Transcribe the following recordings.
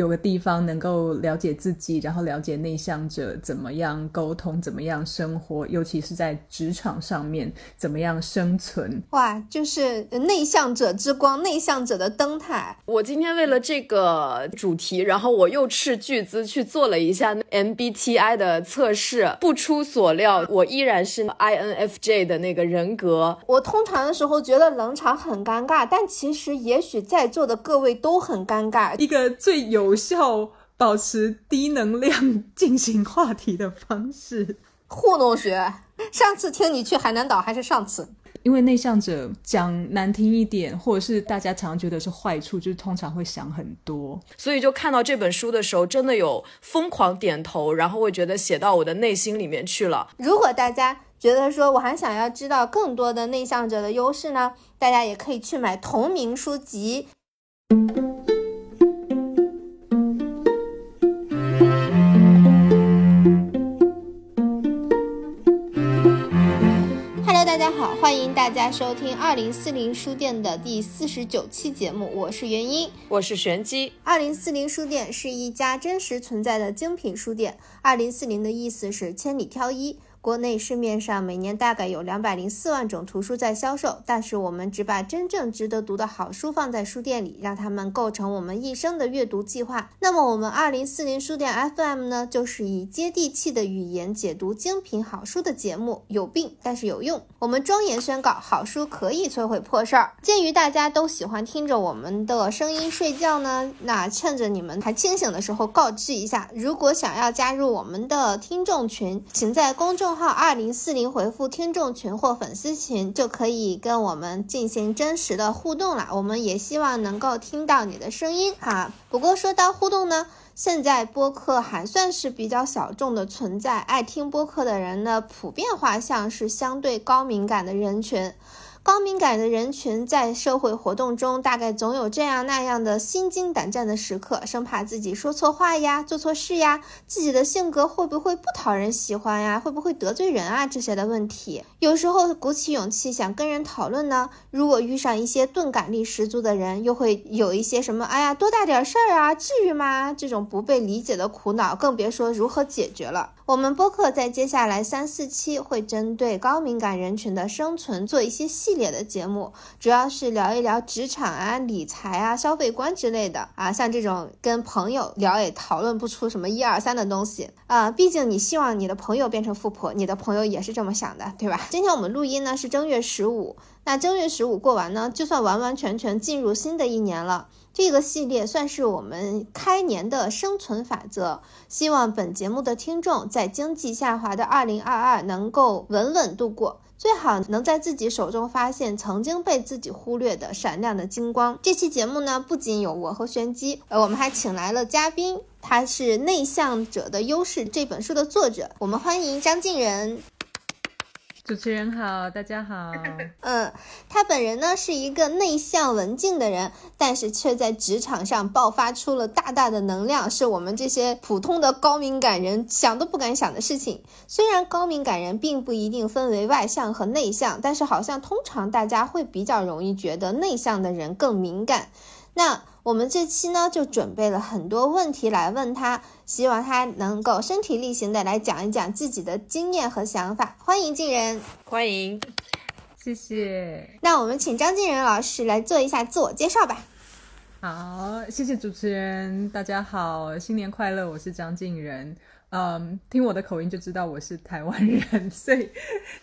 有个地方能够了解自己，然后了解内向者怎么样沟通，怎么样生活，尤其是在职场上面怎么样生存。哇，就是内向者之光，内向者的灯塔。我今天为了这个主题，然后我又斥巨资去做了一下 MBTI 的测试，不出所料，我依然是 INFJ 的那个人格。我通常的时候觉得冷场很尴尬，但其实也许在座的各位都很尴尬。一个最有效保持低能量进行话题的方式，糊弄学。上次听你去海南岛还是上次？因为内向者讲难听一点，或者是大家常常觉得是坏处，就是通常会想很多，所以就看到这本书的时候，真的有疯狂点头，然后会觉得写到我的内心里面去了。如果大家觉得说我还想要知道更多的内向者的优势呢，大家也可以去买同名书籍。欢迎大家收听二零四零书店的第四十九期节目，我是元英，我是玄机。二零四零书店是一家真实存在的精品书店，二零四零的意思是千里挑一。国内市面上每年大概有两百零四万种图书在销售，但是我们只把真正值得读的好书放在书店里，让它们构成我们一生的阅读计划。那么我们二零四零书店 FM 呢，就是以接地气的语言解读精品好书的节目。有病但是有用，我们庄严宣告，好书可以摧毁破事儿。鉴于大家都喜欢听着我们的声音睡觉呢，那趁着你们还清醒的时候，告知一下，如果想要加入我们的听众群，请在公众号二零四零回复听众群或粉丝群，就可以跟我们进行真实的互动了。我们也希望能够听到你的声音哈。不过说到互动呢，现在播客还算是比较小众的存在，爱听播客的人呢，普遍画像是相对高敏感的人群。高敏感的人群在社会活动中，大概总有这样那样的心惊胆战的时刻，生怕自己说错话呀、做错事呀，自己的性格会不会不讨人喜欢呀？会不会得罪人啊？这些的问题，有时候鼓起勇气想跟人讨论呢，如果遇上一些钝感力十足的人，又会有一些什么，哎呀，多大点事儿啊，至于吗？这种不被理解的苦恼，更别说如何解决了。我们播客在接下来三四期会针对高敏感人群的生存做一些系列的节目，主要是聊一聊职场啊、理财啊、消费观之类的啊。像这种跟朋友聊也讨论不出什么一二三的东西啊。毕竟你希望你的朋友变成富婆，你的朋友也是这么想的，对吧？今天我们录音呢是正月十五，那正月十五过完呢，就算完完全全进入新的一年了。这个系列算是我们开年的生存法则，希望本节目的听众在经济下滑的二零二二能够稳稳度过，最好能在自己手中发现曾经被自己忽略的闪亮的金光。这期节目呢，不仅有我和玄机，呃，我们还请来了嘉宾，他是《内向者的优势》这本书的作者，我们欢迎张晋仁。主持人好，大家好。嗯，他本人呢是一个内向文静的人，但是却在职场上爆发出了大大的能量，是我们这些普通的高敏感人想都不敢想的事情。虽然高敏感人并不一定分为外向和内向，但是好像通常大家会比较容易觉得内向的人更敏感。那我们这期呢，就准备了很多问题来问他，希望他能够身体力行的来讲一讲自己的经验和想法。欢迎静人，欢迎，谢谢。那我们请张静人老师来做一下自我介绍吧。好，谢谢主持人，大家好，新年快乐，我是张静人。嗯，听我的口音就知道我是台湾人，所以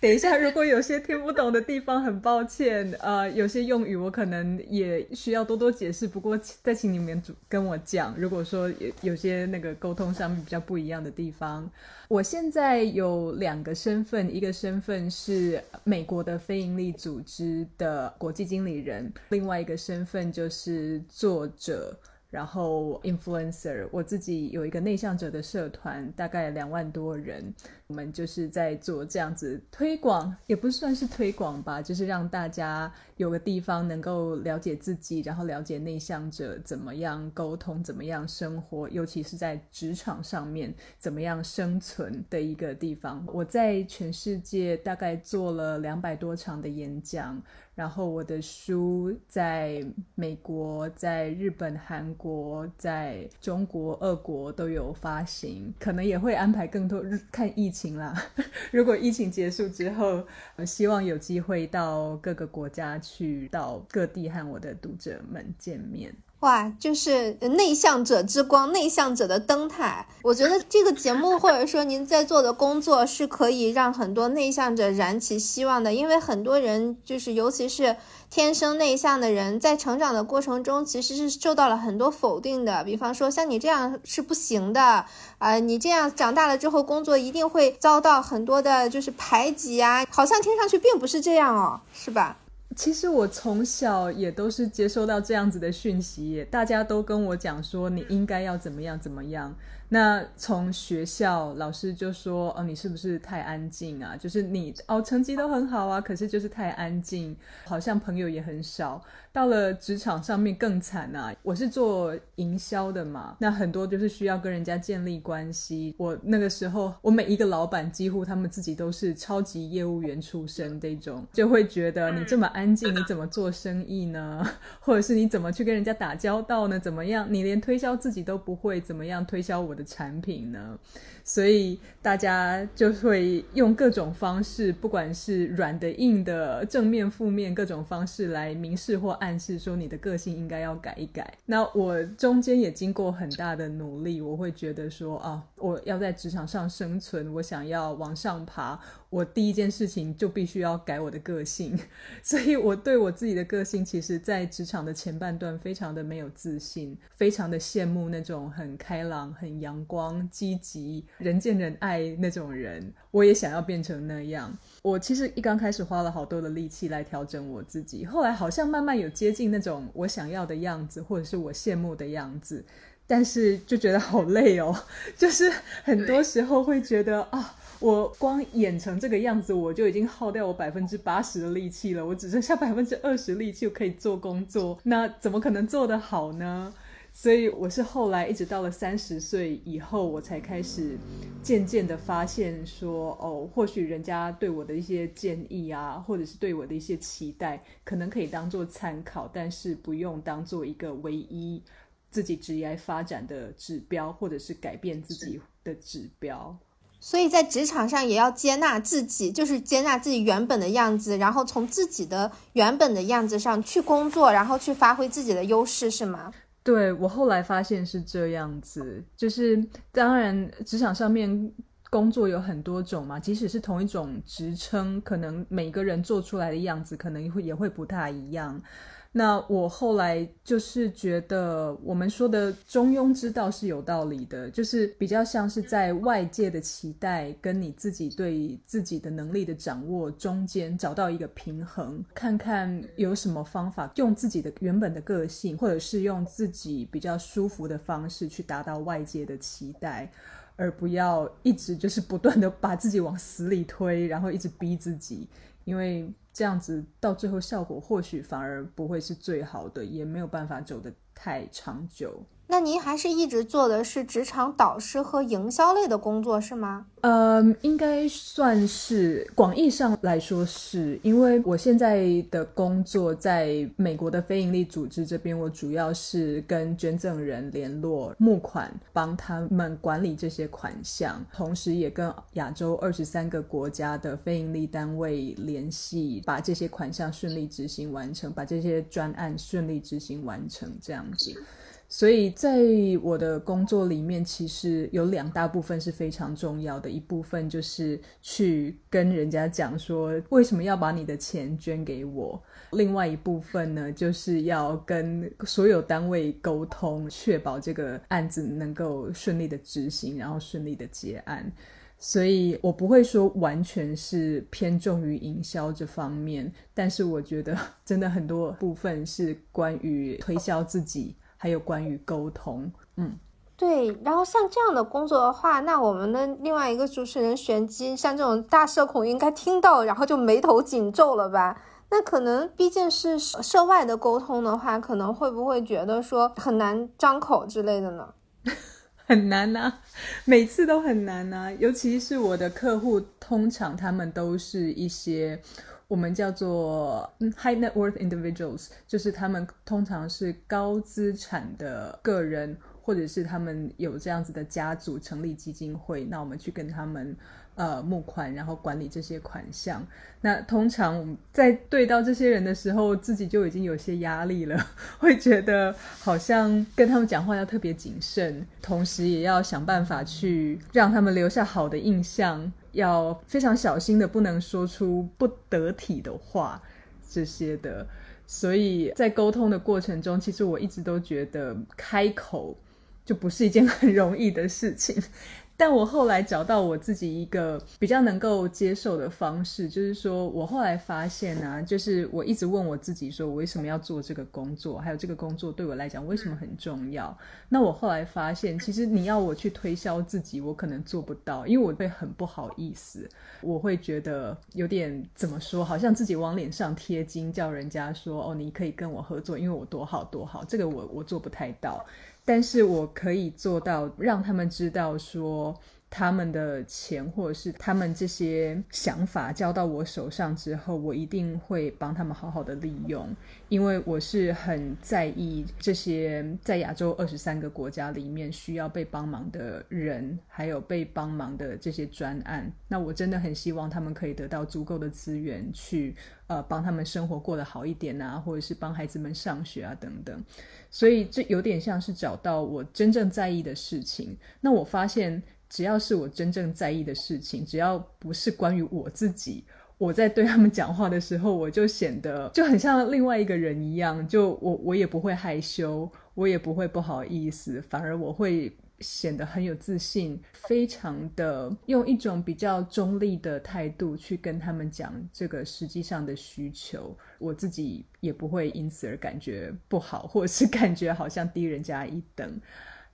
等一下如果有些听不懂的地方，很抱歉。呃，有些用语我可能也需要多多解释，不过再请你们主跟我讲。如果说有有些那个沟通上面比较不一样的地方，我现在有两个身份，一个身份是美国的非营利组织的国际经理人，另外一个身份就是作者。然后，influencer，我自己有一个内向者的社团，大概两万多人。我们就是在做这样子推广，也不算是推广吧，就是让大家有个地方能够了解自己，然后了解内向者怎么样沟通，怎么样生活，尤其是在职场上面怎么样生存的一个地方。我在全世界大概做了两百多场的演讲。然后我的书在美国、在日本、韩国、在中国、俄国都有发行，可能也会安排更多看疫情啦。如果疫情结束之后，希望有机会到各个国家去，到各地和我的读者们见面。哇，就是内向者之光，内向者的灯塔。我觉得这个节目或者说您在做的工作是可以让很多内向者燃起希望的，因为很多人就是，尤其是天生内向的人，在成长的过程中其实是受到了很多否定的。比方说，像你这样是不行的，啊，你这样长大了之后工作一定会遭到很多的，就是排挤啊。好像听上去并不是这样哦，是吧？其实我从小也都是接受到这样子的讯息，大家都跟我讲说你应该要怎么样怎么样。那从学校老师就说，哦，你是不是太安静啊？就是你哦，成绩都很好啊，可是就是太安静，好像朋友也很少。到了职场上面更惨啊！我是做营销的嘛，那很多就是需要跟人家建立关系。我那个时候，我每一个老板几乎他们自己都是超级业务员出身这种，就会觉得你这么安静，你怎么做生意呢？或者是你怎么去跟人家打交道呢？怎么样？你连推销自己都不会，怎么样推销我的产品呢？所以大家就会用各种方式，不管是软的、硬的、正面、负面各种方式来明示或暗暗示说你的个性应该要改一改。那我中间也经过很大的努力，我会觉得说啊，我要在职场上生存，我想要往上爬。我第一件事情就必须要改我的个性，所以我对我自己的个性，其实，在职场的前半段非常的没有自信，非常的羡慕那种很开朗、很阳光、积极、人见人爱那种人。我也想要变成那样。我其实一刚开始花了好多的力气来调整我自己，后来好像慢慢有接近那种我想要的样子，或者是我羡慕的样子，但是就觉得好累哦，就是很多时候会觉得啊。我光演成这个样子，我就已经耗掉我百分之八十的力气了。我只剩下百分之二十力气可以做工作，那怎么可能做得好呢？所以我是后来一直到了三十岁以后，我才开始渐渐的发现说，哦，或许人家对我的一些建议啊，或者是对我的一些期待，可能可以当做参考，但是不用当做一个唯一自己职业发展的指标，或者是改变自己的指标。所以在职场上也要接纳自己，就是接纳自己原本的样子，然后从自己的原本的样子上去工作，然后去发挥自己的优势，是吗？对我后来发现是这样子，就是当然职场上面工作有很多种嘛，即使是同一种职称，可能每个人做出来的样子可能也会不太一样。那我后来就是觉得，我们说的中庸之道是有道理的，就是比较像是在外界的期待跟你自己对自己的能力的掌握中间找到一个平衡，看看有什么方法用自己的原本的个性，或者是用自己比较舒服的方式去达到外界的期待，而不要一直就是不断的把自己往死里推，然后一直逼自己，因为。这样子到最后效果或许反而不会是最好的，也没有办法走得太长久。那您还是一直做的是职场导师和营销类的工作是吗？呃，应该算是广义上来说是，因为我现在的工作在美国的非营利组织这边，我主要是跟捐赠人联络募款，帮他们管理这些款项，同时也跟亚洲二十三个国家的非营利单位联系，把这些款项顺利执行完成，把这些专案顺利执行完成，这样子。所以在我的工作里面，其实有两大部分是非常重要的。一部分就是去跟人家讲说，为什么要把你的钱捐给我；另外一部分呢，就是要跟所有单位沟通，确保这个案子能够顺利的执行，然后顺利的结案。所以我不会说完全是偏重于营销这方面，但是我觉得 真的很多部分是关于推销自己。还有关于沟通，嗯，对。然后像这样的工作的话，那我们的另外一个主持人玄机，像这种大社恐，应该听到然后就眉头紧皱了吧？那可能毕竟是涉外的沟通的话，可能会不会觉得说很难张口之类的呢？很难呐，每次都很难呐。尤其是我的客户，通常他们都是一些。我们叫做 high net worth individuals，就是他们通常是高资产的个人，或者是他们有这样子的家族成立基金会，那我们去跟他们。呃，募款，然后管理这些款项。那通常在对到这些人的时候，自己就已经有些压力了，会觉得好像跟他们讲话要特别谨慎，同时也要想办法去让他们留下好的印象，要非常小心的，不能说出不得体的话这些的。所以在沟通的过程中，其实我一直都觉得开口就不是一件很容易的事情。但我后来找到我自己一个比较能够接受的方式，就是说我后来发现啊，就是我一直问我自己，说我为什么要做这个工作，还有这个工作对我来讲为什么很重要？那我后来发现，其实你要我去推销自己，我可能做不到，因为我会很不好意思，我会觉得有点怎么说，好像自己往脸上贴金，叫人家说哦，你可以跟我合作，因为我多好多好，这个我我做不太到。但是我可以做到，让他们知道说。他们的钱或者是他们这些想法交到我手上之后，我一定会帮他们好好的利用，因为我是很在意这些在亚洲二十三个国家里面需要被帮忙的人，还有被帮忙的这些专案。那我真的很希望他们可以得到足够的资源，去呃帮他们生活过得好一点啊，或者是帮孩子们上学啊等等。所以这有点像是找到我真正在意的事情。那我发现。只要是我真正在意的事情，只要不是关于我自己，我在对他们讲话的时候，我就显得就很像另外一个人一样。就我，我也不会害羞，我也不会不好意思，反而我会显得很有自信，非常的用一种比较中立的态度去跟他们讲这个实际上的需求。我自己也不会因此而感觉不好，或者是感觉好像低人家一等。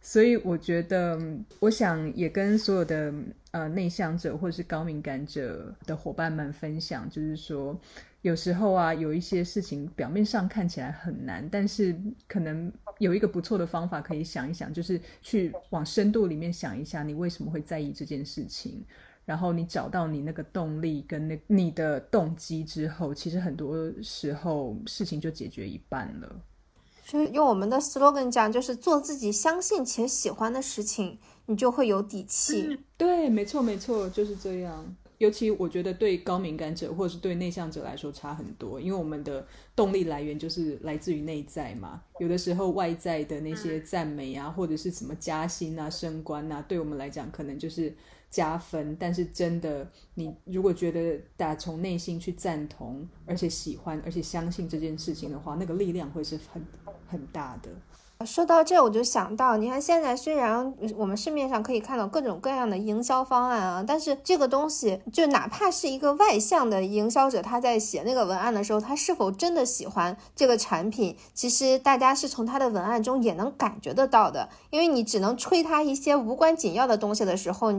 所以我觉得，我想也跟所有的呃内向者或者是高敏感者的伙伴们分享，就是说，有时候啊，有一些事情表面上看起来很难，但是可能有一个不错的方法可以想一想，就是去往深度里面想一下，你为什么会在意这件事情，然后你找到你那个动力跟那你的动机之后，其实很多时候事情就解决一半了。所以用我们的 slogan 讲，就是做自己相信且喜欢的事情，你就会有底气。对，没错，没错，就是这样。尤其我觉得对高敏感者或者是对内向者来说差很多，因为我们的动力来源就是来自于内在嘛。有的时候外在的那些赞美啊，或者是什么加薪啊、升官啊，对我们来讲可能就是。加分，但是真的，你如果觉得打从内心去赞同，而且喜欢，而且相信这件事情的话，那个力量会是很很大的。说到这，我就想到，你看现在虽然我们市面上可以看到各种各样的营销方案啊，但是这个东西，就哪怕是一个外向的营销者，他在写那个文案的时候，他是否真的喜欢这个产品，其实大家是从他的文案中也能感觉得到的。因为你只能吹他一些无关紧要的东西的时候，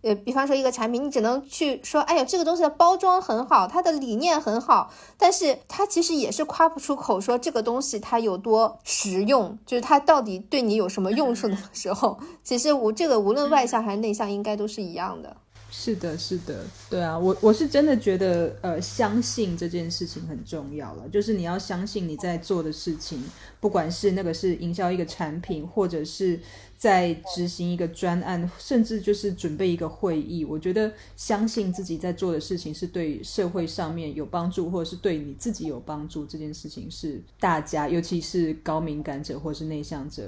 呃，比方说一个产品，你只能去说，哎呀，这个东西的包装很好，它的理念很好，但是它其实也是夸不出口，说这个东西它有多实用，就是它。它到底对你有什么用处的时候，其实我这个无论外向还是内向，应该都是一样的。是的，是的，对啊，我我是真的觉得，呃，相信这件事情很重要了。就是你要相信你在做的事情，不管是那个是营销一个产品，或者是在执行一个专案，甚至就是准备一个会议。我觉得相信自己在做的事情是对社会上面有帮助，或者是对你自己有帮助，这件事情是大家，尤其是高敏感者或是内向者，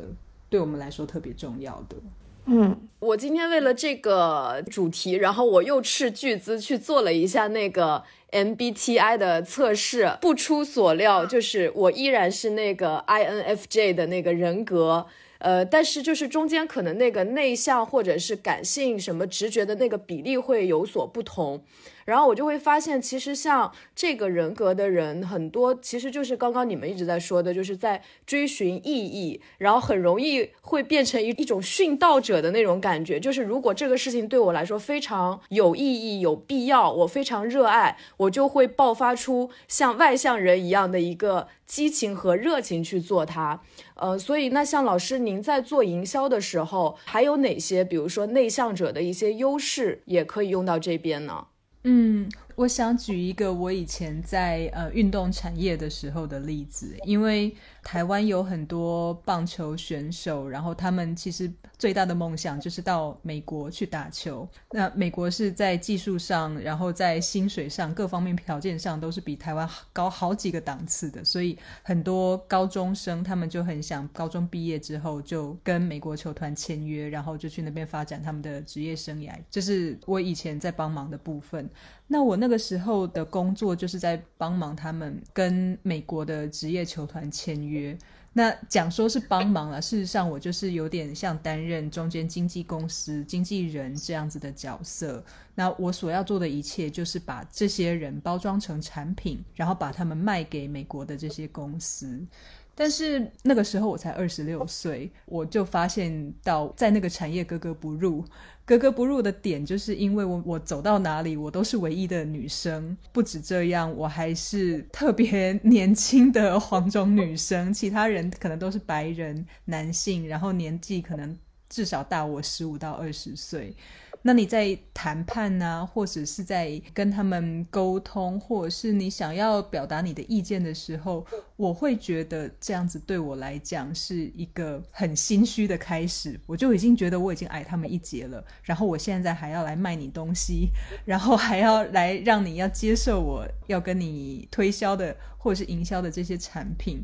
对我们来说特别重要的。嗯，我今天为了这个主题，然后我又斥巨资去做了一下那个 MBTI 的测试，不出所料，就是我依然是那个 INFJ 的那个人格，呃，但是就是中间可能那个内向或者是感性什么直觉的那个比例会有所不同。然后我就会发现，其实像这个人格的人很多，其实就是刚刚你们一直在说的，就是在追寻意义，然后很容易会变成一一种殉道者的那种感觉。就是如果这个事情对我来说非常有意义、有必要，我非常热爱，我就会爆发出像外向人一样的一个激情和热情去做它。呃，所以那像老师您在做营销的时候，还有哪些，比如说内向者的一些优势，也可以用到这边呢？嗯，我想举一个我以前在呃运动产业的时候的例子，因为台湾有很多棒球选手，然后他们其实最大的梦想就是到美国去打球。那美国是在技术上，然后在薪水上各方面条件上都是比台湾高好几个档次的，所以很多高中生他们就很想高中毕业之后就跟美国球团签约，然后就去那边发展他们的职业生涯。这是我以前在帮忙的部分。那我那个时候的工作就是在帮忙他们跟美国的职业球团签约。那讲说是帮忙了，事实上我就是有点像担任中间经纪公司经纪人这样子的角色。那我所要做的一切就是把这些人包装成产品，然后把他们卖给美国的这些公司。但是那个时候我才二十六岁，我就发现到在那个产业格格不入。格格不入的点，就是因为我我走到哪里，我都是唯一的女生。不止这样，我还是特别 年轻的黄种女生，其他人可能都是白人男性，然后年纪可能至少大我十五到二十岁。那你在谈判呢，或者是在跟他们沟通，或者是你想要表达你的意见的时候，我会觉得这样子对我来讲是一个很心虚的开始。我就已经觉得我已经矮他们一截了，然后我现在还要来卖你东西，然后还要来让你要接受我要跟你推销的或者是营销的这些产品。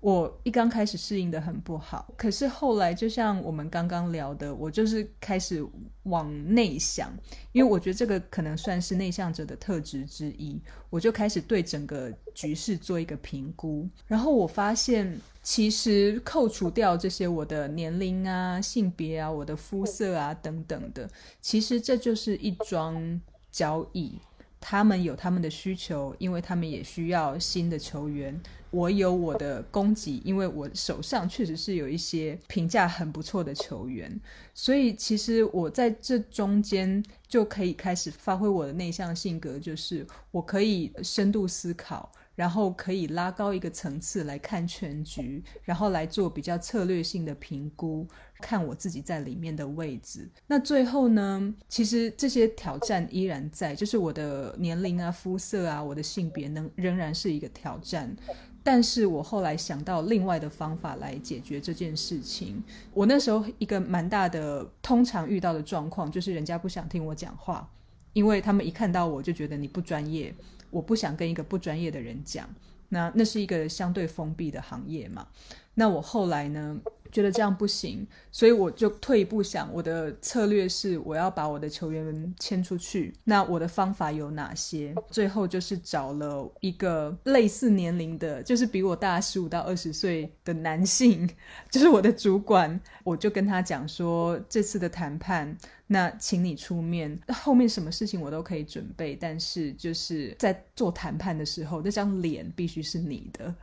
我一刚开始适应的很不好，可是后来就像我们刚刚聊的，我就是开始往内想，因为我觉得这个可能算是内向者的特质之一。我就开始对整个局势做一个评估，然后我发现，其实扣除掉这些我的年龄啊、性别啊、我的肤色啊等等的，其实这就是一桩交易。他们有他们的需求，因为他们也需要新的球员。我有我的供给，因为我手上确实是有一些评价很不错的球员，所以其实我在这中间就可以开始发挥我的内向性格，就是我可以深度思考。然后可以拉高一个层次来看全局，然后来做比较策略性的评估，看我自己在里面的位置。那最后呢，其实这些挑战依然在，就是我的年龄啊、肤色啊、我的性别能仍然是一个挑战。但是我后来想到另外的方法来解决这件事情。我那时候一个蛮大的，通常遇到的状况就是人家不想听我讲话，因为他们一看到我就觉得你不专业。我不想跟一个不专业的人讲，那那是一个相对封闭的行业嘛。那我后来呢？觉得这样不行，所以我就退一步想，我的策略是我要把我的球员们签出去。那我的方法有哪些？最后就是找了一个类似年龄的，就是比我大十五到二十岁的男性，就是我的主管。我就跟他讲说，这次的谈判，那请你出面，后面什么事情我都可以准备，但是就是在做谈判的时候，那张脸必须是你的。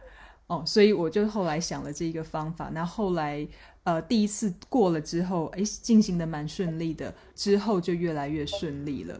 哦，所以我就后来想了这一个方法。那后来，呃，第一次过了之后，哎，进行的蛮顺利的，之后就越来越顺利了。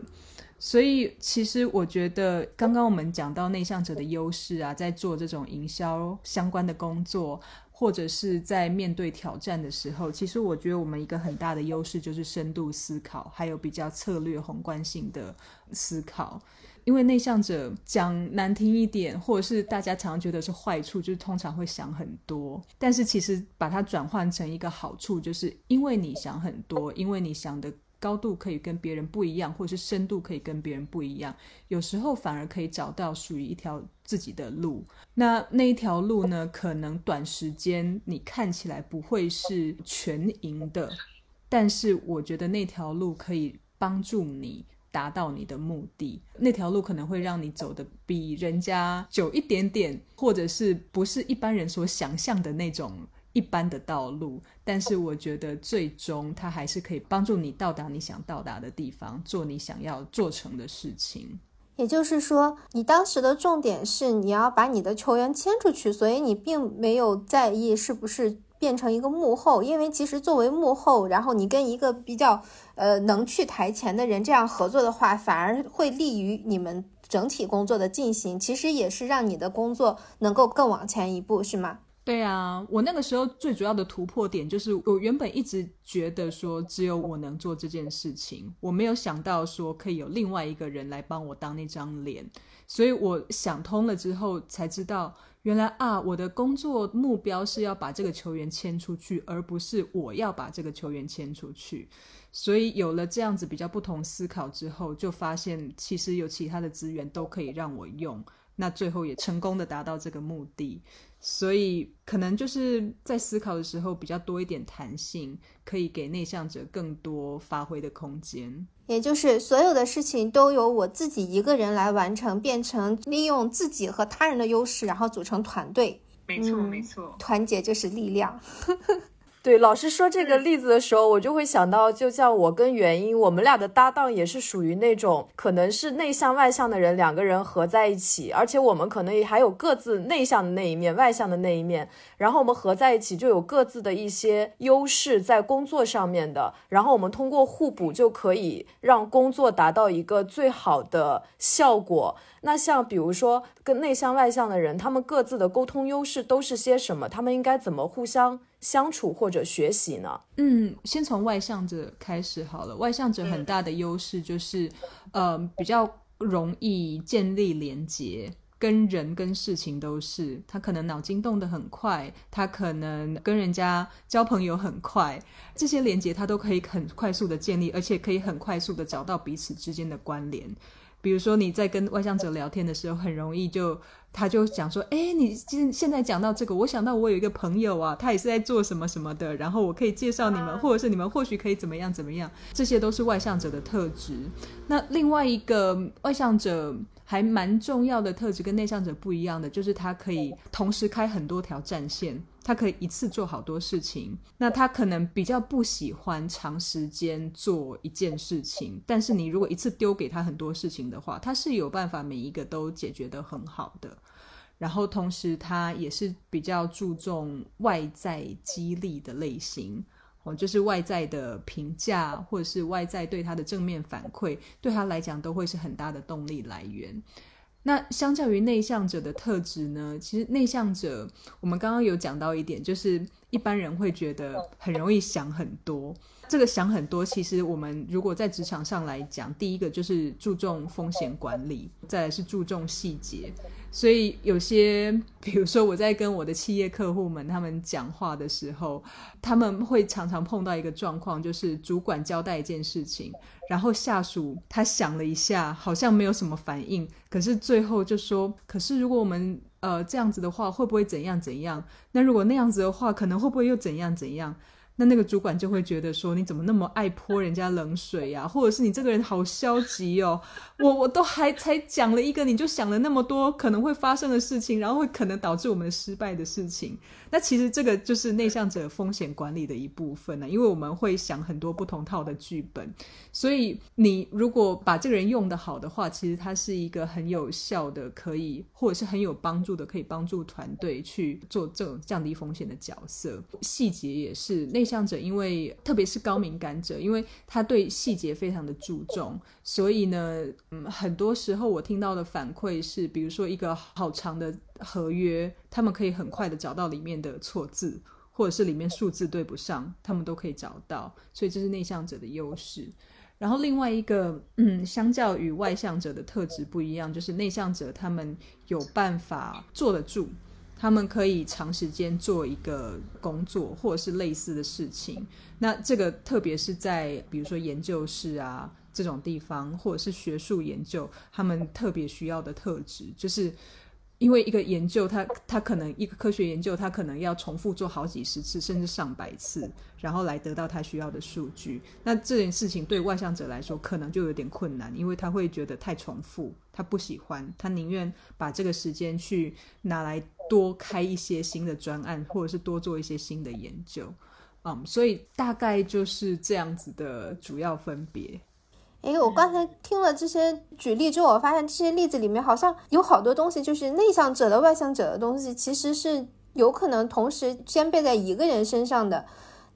所以，其实我觉得，刚刚我们讲到内向者的优势啊，在做这种营销相关的工作，或者是在面对挑战的时候，其实我觉得我们一个很大的优势就是深度思考，还有比较策略宏观性的思考。因为内向者讲难听一点，或者是大家常常觉得是坏处，就是通常会想很多。但是其实把它转换成一个好处，就是因为你想很多，因为你想的高度可以跟别人不一样，或者是深度可以跟别人不一样，有时候反而可以找到属于一条自己的路。那那一条路呢，可能短时间你看起来不会是全赢的，但是我觉得那条路可以帮助你。达到你的目的，那条路可能会让你走的比人家久一点点，或者是不是一般人所想象的那种一般的道路。但是我觉得最终它还是可以帮助你到达你想到达的地方，做你想要做成的事情。也就是说，你当时的重点是你要把你的球员签出去，所以你并没有在意是不是。变成一个幕后，因为其实作为幕后，然后你跟一个比较呃能去台前的人这样合作的话，反而会利于你们整体工作的进行。其实也是让你的工作能够更往前一步，是吗？对啊，我那个时候最主要的突破点就是，我原本一直觉得说只有我能做这件事情，我没有想到说可以有另外一个人来帮我当那张脸，所以我想通了之后才知道，原来啊，我的工作目标是要把这个球员签出去，而不是我要把这个球员签出去。所以有了这样子比较不同思考之后，就发现其实有其他的资源都可以让我用，那最后也成功的达到这个目的。所以可能就是在思考的时候比较多一点弹性，可以给内向者更多发挥的空间。也就是所有的事情都由我自己一个人来完成，变成利用自己和他人的优势，然后组成团队。没错，没错，团结就是力量。对，老师说这个例子的时候，我就会想到，就像我跟元英，我们俩的搭档也是属于那种可能是内向外向的人，两个人合在一起，而且我们可能也还有各自内向的那一面，外向的那一面，然后我们合在一起就有各自的一些优势在工作上面的，然后我们通过互补就可以让工作达到一个最好的效果。那像比如说跟内向外向的人，他们各自的沟通优势都是些什么？他们应该怎么互相相处或者学习呢？嗯，先从外向者开始好了。外向者很大的优势就是，呃，比较容易建立连结，跟人跟事情都是。他可能脑筋动得很快，他可能跟人家交朋友很快，这些连接他都可以很快速的建立，而且可以很快速的找到彼此之间的关联。比如说你在跟外向者聊天的时候，很容易就他就讲说，哎，你现现在讲到这个，我想到我有一个朋友啊，他也是在做什么什么的，然后我可以介绍你们，或者是你们或许可以怎么样怎么样，这些都是外向者的特质。那另外一个外向者。还蛮重要的特质，跟内向者不一样的，就是他可以同时开很多条战线，他可以一次做好多事情。那他可能比较不喜欢长时间做一件事情，但是你如果一次丢给他很多事情的话，他是有办法每一个都解决得很好的。然后同时他也是比较注重外在激励的类型。哦，就是外在的评价，或者是外在对他的正面反馈，对他来讲都会是很大的动力来源。那相较于内向者的特质呢？其实内向者，我们刚刚有讲到一点，就是一般人会觉得很容易想很多。这个想很多，其实我们如果在职场上来讲，第一个就是注重风险管理，再来是注重细节。所以有些，比如说我在跟我的企业客户们他们讲话的时候，他们会常常碰到一个状况，就是主管交代一件事情，然后下属他想了一下，好像没有什么反应，可是最后就说：“可是如果我们呃这样子的话，会不会怎样怎样？那如果那样子的话，可能会不会又怎样怎样？”那那个主管就会觉得说，你怎么那么爱泼人家冷水呀？或者是你这个人好消极哦？我我都还才讲了一个，你就想了那么多可能会发生的事情，然后会可能导致我们失败的事情。那其实这个就是内向者风险管理的一部分呢，因为我们会想很多不同套的剧本，所以你如果把这个人用得好的话，其实他是一个很有效的，可以或者是很有帮助的，可以帮助团队去做这种降低风险的角色。细节也是内向者，因为特别是高敏感者，因为他对细节非常的注重，所以呢，嗯，很多时候我听到的反馈是，比如说一个好长的。合约，他们可以很快的找到里面的错字，或者是里面数字对不上，他们都可以找到，所以这是内向者的优势。然后另外一个，嗯，相较于外向者的特质不一样，就是内向者他们有办法坐得住，他们可以长时间做一个工作或者是类似的事情。那这个特别是在比如说研究室啊这种地方，或者是学术研究，他们特别需要的特质就是。因为一个研究，它它可能一个科学研究，它可能要重复做好几十次，甚至上百次，然后来得到他需要的数据。那这件事情对外向者来说，可能就有点困难，因为他会觉得太重复，他不喜欢，他宁愿把这个时间去拿来多开一些新的专案，或者是多做一些新的研究。嗯，所以大概就是这样子的主要分别。哎，我刚才听了这些举例之后，我发现这些例子里面好像有好多东西，就是内向者的、外向者的东西，其实是有可能同时兼备在一个人身上的。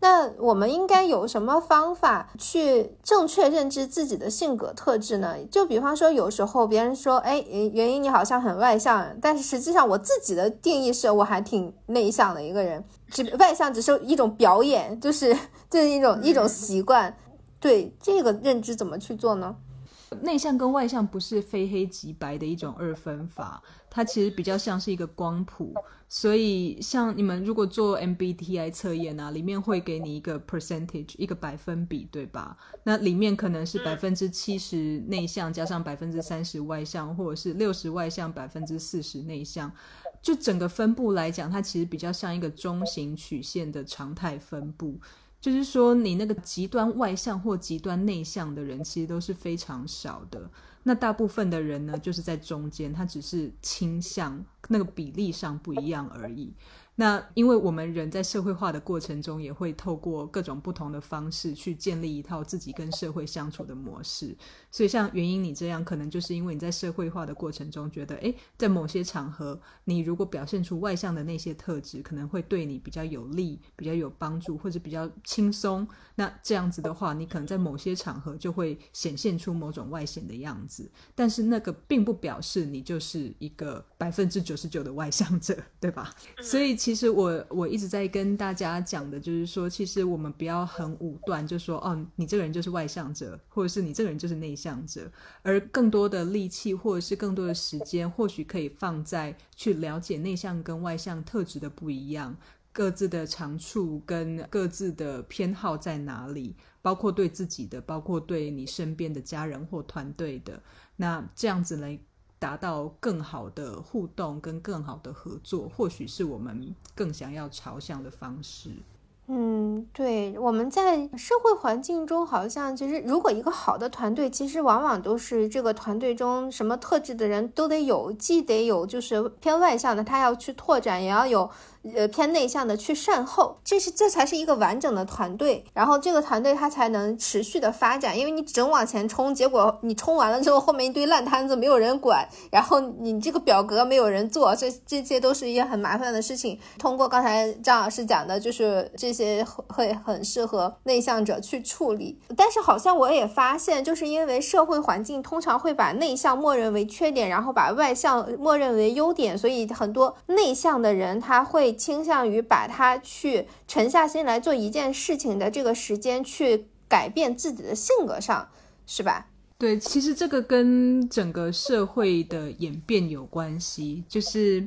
那我们应该有什么方法去正确认知自己的性格特质呢？就比方说，有时候别人说，哎，原因你好像很外向，但是实际上我自己的定义是我还挺内向的一个人，只外向只是一种表演，就是就是一种一种习惯。对这个认知怎么去做呢？内向跟外向不是非黑即白的一种二分法，它其实比较像是一个光谱。所以，像你们如果做 MBTI 测验啊，里面会给你一个 percentage，一个百分比，对吧？那里面可能是百分之七十内向，加上百分之三十外向，或者是六十外向，百分之四十内向。就整个分布来讲，它其实比较像一个中型曲线的常态分布。就是说，你那个极端外向或极端内向的人，其实都是非常少的。那大部分的人呢，就是在中间，他只是倾向那个比例上不一样而已。那因为我们人在社会化的过程中，也会透过各种不同的方式去建立一套自己跟社会相处的模式。所以像原因你这样，可能就是因为你在社会化的过程中，觉得诶，在某些场合，你如果表现出外向的那些特质，可能会对你比较有利、比较有帮助，或者比较轻松。那这样子的话，你可能在某些场合就会显现出某种外显的样子。但是那个并不表示你就是一个百分之九十九的外向者，对吧？所以。其其实我我一直在跟大家讲的，就是说，其实我们不要很武断，就说哦，你这个人就是外向者，或者是你这个人就是内向者，而更多的力气或者是更多的时间，或许可以放在去了解内向跟外向特质的不一样，各自的长处跟各自的偏好在哪里，包括对自己的，包括对你身边的家人或团队的，那这样子来。达到更好的互动跟更好的合作，或许是我们更想要朝向的方式。嗯，对，我们在社会环境中，好像其实如果一个好的团队，其实往往都是这个团队中什么特质的人都得有，既得有就是偏外向的，他要去拓展，也要有。呃，偏内向的去善后，这是这才是一个完整的团队，然后这个团队它才能持续的发展。因为你整往前冲，结果你冲完了之后，后面一堆烂摊子没有人管，然后你这个表格没有人做，这这些都是一件很麻烦的事情。通过刚才张老师讲的，就是这些会很适合内向者去处理。但是好像我也发现，就是因为社会环境通常会把内向默认为缺点，然后把外向默认为优点，所以很多内向的人他会。倾向于把他去沉下心来做一件事情的这个时间去改变自己的性格上，是吧？对，其实这个跟整个社会的演变有关系。就是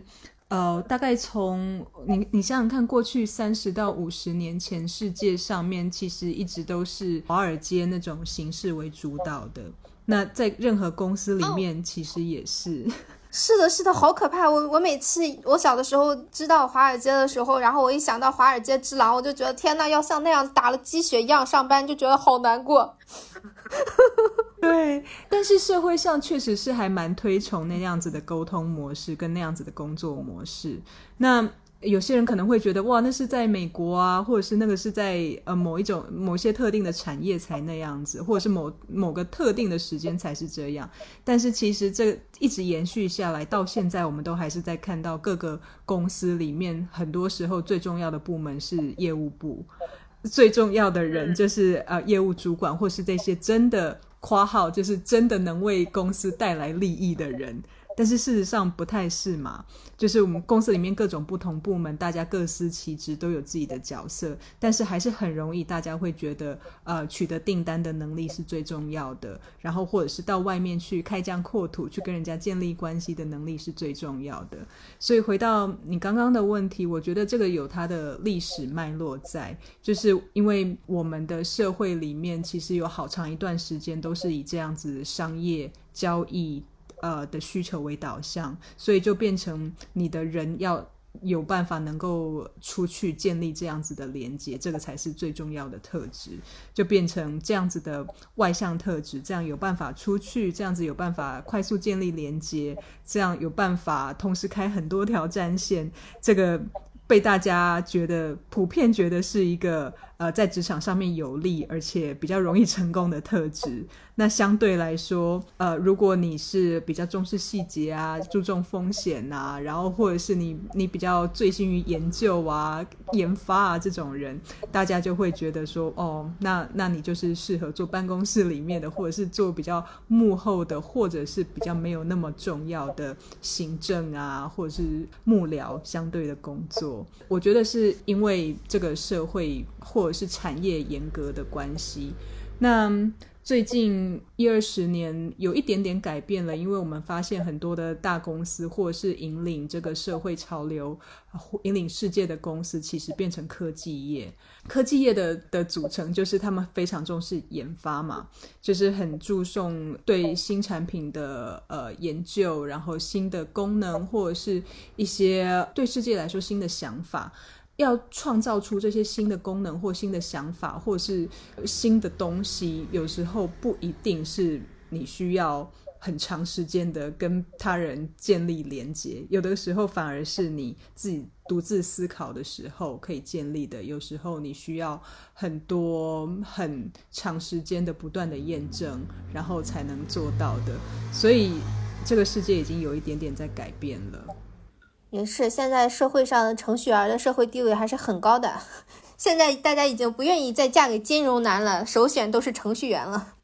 呃，大概从你你想想看，过去三十到五十年前，世界上面其实一直都是华尔街那种形式为主导的。那在任何公司里面，其实也是。是的，是的，好可怕！我我每次我小的时候知道华尔街的时候，然后我一想到华尔街之狼，我就觉得天呐，要像那样打了鸡血一样上班，就觉得好难过。对，但是社会上确实是还蛮推崇那样子的沟通模式跟那样子的工作模式。那。有些人可能会觉得，哇，那是在美国啊，或者是那个是在呃某一种某些特定的产业才那样子，或者是某某个特定的时间才是这样。但是其实这一直延续下来，到现在我们都还是在看到各个公司里面，很多时候最重要的部门是业务部，最重要的人就是呃业务主管，或是这些真的夸号，就是真的能为公司带来利益的人。但是事实上不太是嘛，就是我们公司里面各种不同部门，大家各司其职，都有自己的角色，但是还是很容易大家会觉得，呃，取得订单的能力是最重要的，然后或者是到外面去开疆扩土，去跟人家建立关系的能力是最重要的。所以回到你刚刚的问题，我觉得这个有它的历史脉络在，就是因为我们的社会里面其实有好长一段时间都是以这样子商业交易。呃的需求为导向，所以就变成你的人要有办法能够出去建立这样子的连接，这个才是最重要的特质，就变成这样子的外向特质，这样有办法出去，这样子有办法快速建立连接，这样有办法同时开很多条战线，这个被大家觉得普遍觉得是一个。呃在职场上面有利，而且比较容易成功的特质。那相对来说，呃，如果你是比较重视细节啊，注重风险啊，然后或者是你你比较醉心于研究啊、研发啊这种人，大家就会觉得说，哦，那那你就是适合做办公室里面的，或者是做比较幕后的，或者是比较没有那么重要的行政啊，或者是幕僚相对的工作。我觉得是因为这个社会或者是产业严格的关系，那。最近一二十年有一点点改变了，因为我们发现很多的大公司或者是引领这个社会潮流、引领世界的公司，其实变成科技业。科技业的的组成就是他们非常重视研发嘛，就是很注重对新产品的呃研究，然后新的功能或者是一些对世界来说新的想法。要创造出这些新的功能或新的想法，或是新的东西，有时候不一定是你需要很长时间的跟他人建立连接，有的时候反而是你自己独自思考的时候可以建立的。有时候你需要很多很长时间的不断的验证，然后才能做到的。所以这个世界已经有一点点在改变了。也是，现在社会上的程序员的社会地位还是很高的。现在大家已经不愿意再嫁给金融男了，首选都是程序员了。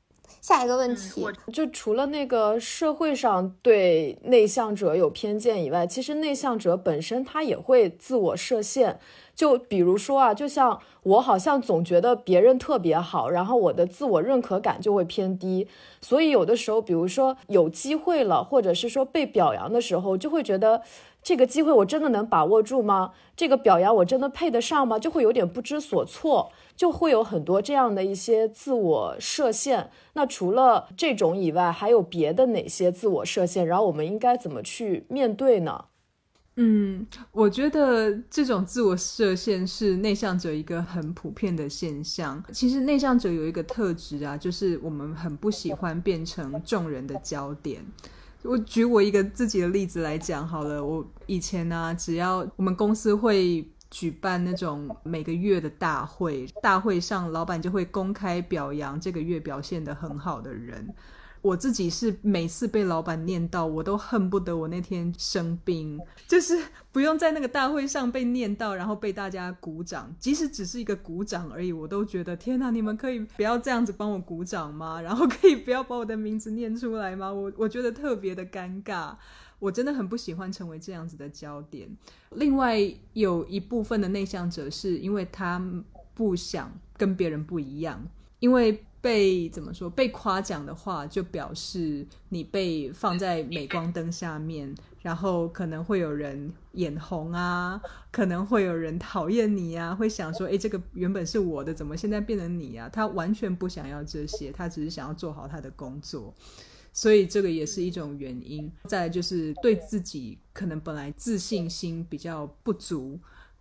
下一个问题，就除了那个社会上对内向者有偏见以外，其实内向者本身他也会自我设限。就比如说啊，就像我好像总觉得别人特别好，然后我的自我认可感就会偏低，所以有的时候，比如说有机会了，或者是说被表扬的时候，就会觉得这个机会我真的能把握住吗？这个表扬我真的配得上吗？就会有点不知所措，就会有很多这样的一些自我设限。那除了这种以外，还有别的哪些自我设限？然后我们应该怎么去面对呢？嗯，我觉得这种自我设限是内向者一个很普遍的现象。其实内向者有一个特质啊，就是我们很不喜欢变成众人的焦点。我举我一个自己的例子来讲好了，我以前呢，只要我们公司会举办那种每个月的大会，大会上老板就会公开表扬这个月表现的很好的人。我自己是每次被老板念到，我都恨不得我那天生病，就是不用在那个大会上被念到，然后被大家鼓掌，即使只是一个鼓掌而已，我都觉得天哪！你们可以不要这样子帮我鼓掌吗？然后可以不要把我的名字念出来吗？我我觉得特别的尴尬，我真的很不喜欢成为这样子的焦点。另外有一部分的内向者是因为他不想跟别人不一样，因为。被怎么说？被夸奖的话，就表示你被放在镁光灯下面，然后可能会有人眼红啊，可能会有人讨厌你啊，会想说：“哎，这个原本是我的，怎么现在变成你啊？”他完全不想要这些，他只是想要做好他的工作，所以这个也是一种原因。再就是对自己可能本来自信心比较不足。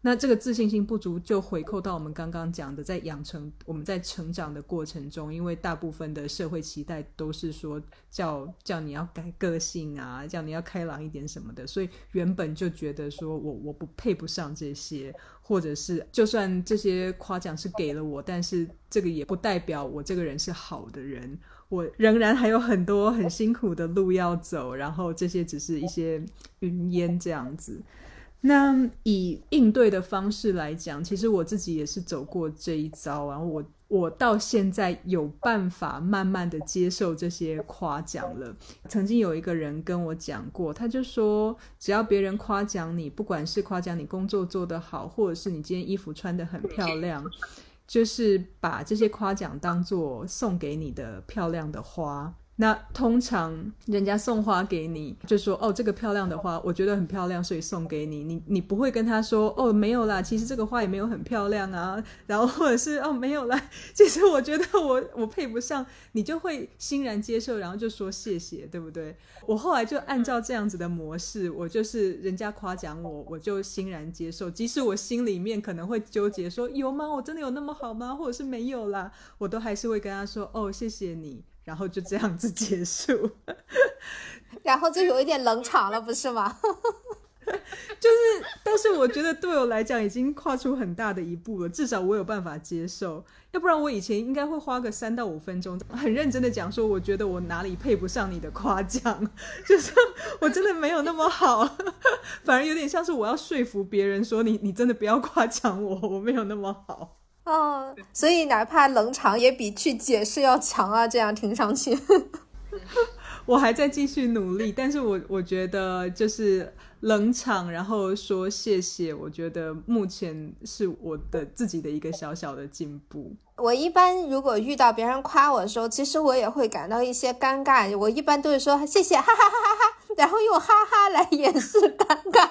那这个自信心不足，就回扣到我们刚刚讲的，在养成我们在成长的过程中，因为大部分的社会期待都是说叫叫你要改个性啊，叫你要开朗一点什么的，所以原本就觉得说我我不配不上这些，或者是就算这些夸奖是给了我，但是这个也不代表我这个人是好的人，我仍然还有很多很辛苦的路要走，然后这些只是一些云烟这样子。那以应对的方式来讲，其实我自己也是走过这一遭啊我我到现在有办法慢慢的接受这些夸奖了。曾经有一个人跟我讲过，他就说，只要别人夸奖你，不管是夸奖你工作做得好，或者是你今天衣服穿得很漂亮，就是把这些夸奖当做送给你的漂亮的花。那通常人家送花给你，就说哦，这个漂亮的花，我觉得很漂亮，所以送给你。你你不会跟他说哦，没有啦，其实这个花也没有很漂亮啊。然后或者是哦，没有啦，其实我觉得我我配不上，你就会欣然接受，然后就说谢谢，对不对？我后来就按照这样子的模式，我就是人家夸奖我，我就欣然接受，即使我心里面可能会纠结，说有吗？我真的有那么好吗？或者是没有啦，我都还是会跟他说哦，谢谢你。然后就这样子结束，然后就有一点冷场了，不是吗？就是，但是我觉得对我来讲已经跨出很大的一步了，至少我有办法接受。要不然我以前应该会花个三到五分钟，很认真的讲说，我觉得我哪里配不上你的夸奖，就是我真的没有那么好，反而有点像是我要说服别人说，你你真的不要夸奖我，我没有那么好。哦，所以哪怕冷场也比去解释要强啊，这样听上去。我还在继续努力，但是我我觉得就是冷场，然后说谢谢，我觉得目前是我的自己的一个小小的进步。我一般如果遇到别人夸我的时候，其实我也会感到一些尴尬，我一般都是说谢谢，哈哈哈哈哈，然后用哈哈来掩饰尴尬，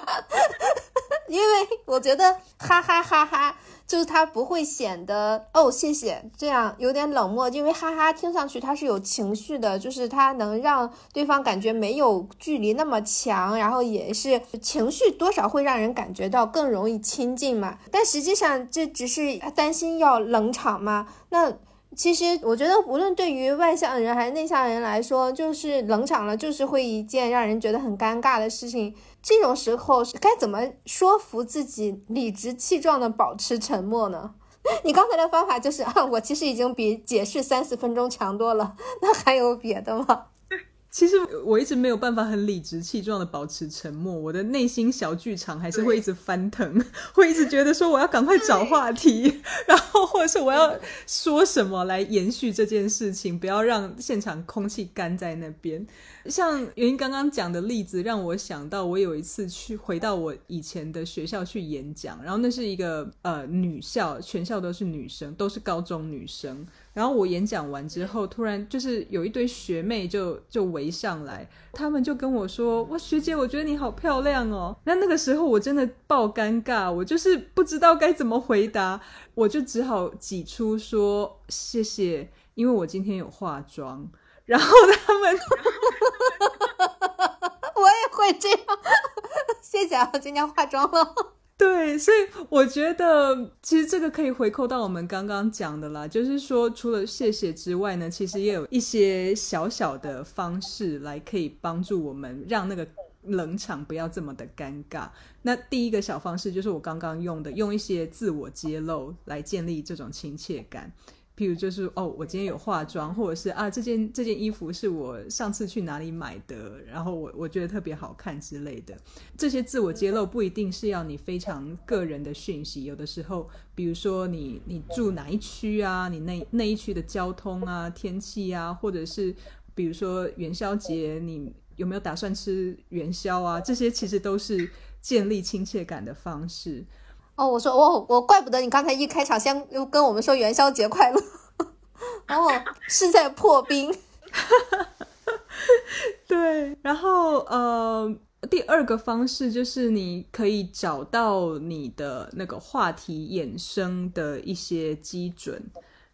因为我觉得哈哈哈哈。就是他不会显得哦，谢谢，这样有点冷漠，因为哈哈听上去他是有情绪的，就是他能让对方感觉没有距离那么强，然后也是情绪多少会让人感觉到更容易亲近嘛。但实际上这只是担心要冷场嘛。那其实我觉得无论对于外向人还是内向人来说，就是冷场了，就是会一件让人觉得很尴尬的事情。这种时候该怎么说服自己理直气壮的保持沉默呢？你刚才的方法就是啊，我其实已经比解释三四分钟强多了。那还有别的吗？其实我一直没有办法很理直气壮的保持沉默，我的内心小剧场还是会一直翻腾，会一直觉得说我要赶快找话题，然后或者是我要说什么来延续这件事情，不要让现场空气干在那边。像原因刚刚讲的例子，让我想到我有一次去回到我以前的学校去演讲，然后那是一个呃女校，全校都是女生，都是高中女生。然后我演讲完之后，突然就是有一堆学妹就就围上来，他们就跟我说：“哇，学姐，我觉得你好漂亮哦。”那那个时候我真的爆尴尬，我就是不知道该怎么回答，我就只好挤出说：“谢谢，因为我今天有化妆。”然后他们，我也会这样。谢谢啊，今天化妆了。对，所以我觉得其实这个可以回扣到我们刚刚讲的啦，就是说除了谢谢之外呢，其实也有一些小小的方式来可以帮助我们让那个冷场不要这么的尴尬。那第一个小方式就是我刚刚用的，用一些自我揭露来建立这种亲切感。譬如就是哦，我今天有化妆，或者是啊，这件这件衣服是我上次去哪里买的，然后我我觉得特别好看之类的。这些自我揭露不一定是要你非常个人的讯息，有的时候，比如说你你住哪一区啊，你那那一区的交通啊、天气啊，或者是比如说元宵节，你有没有打算吃元宵啊？这些其实都是建立亲切感的方式。哦，我说我我怪不得你刚才一开场先跟我们说元宵节快乐，哦，是在破冰，对。然后呃，第二个方式就是你可以找到你的那个话题衍生的一些基准。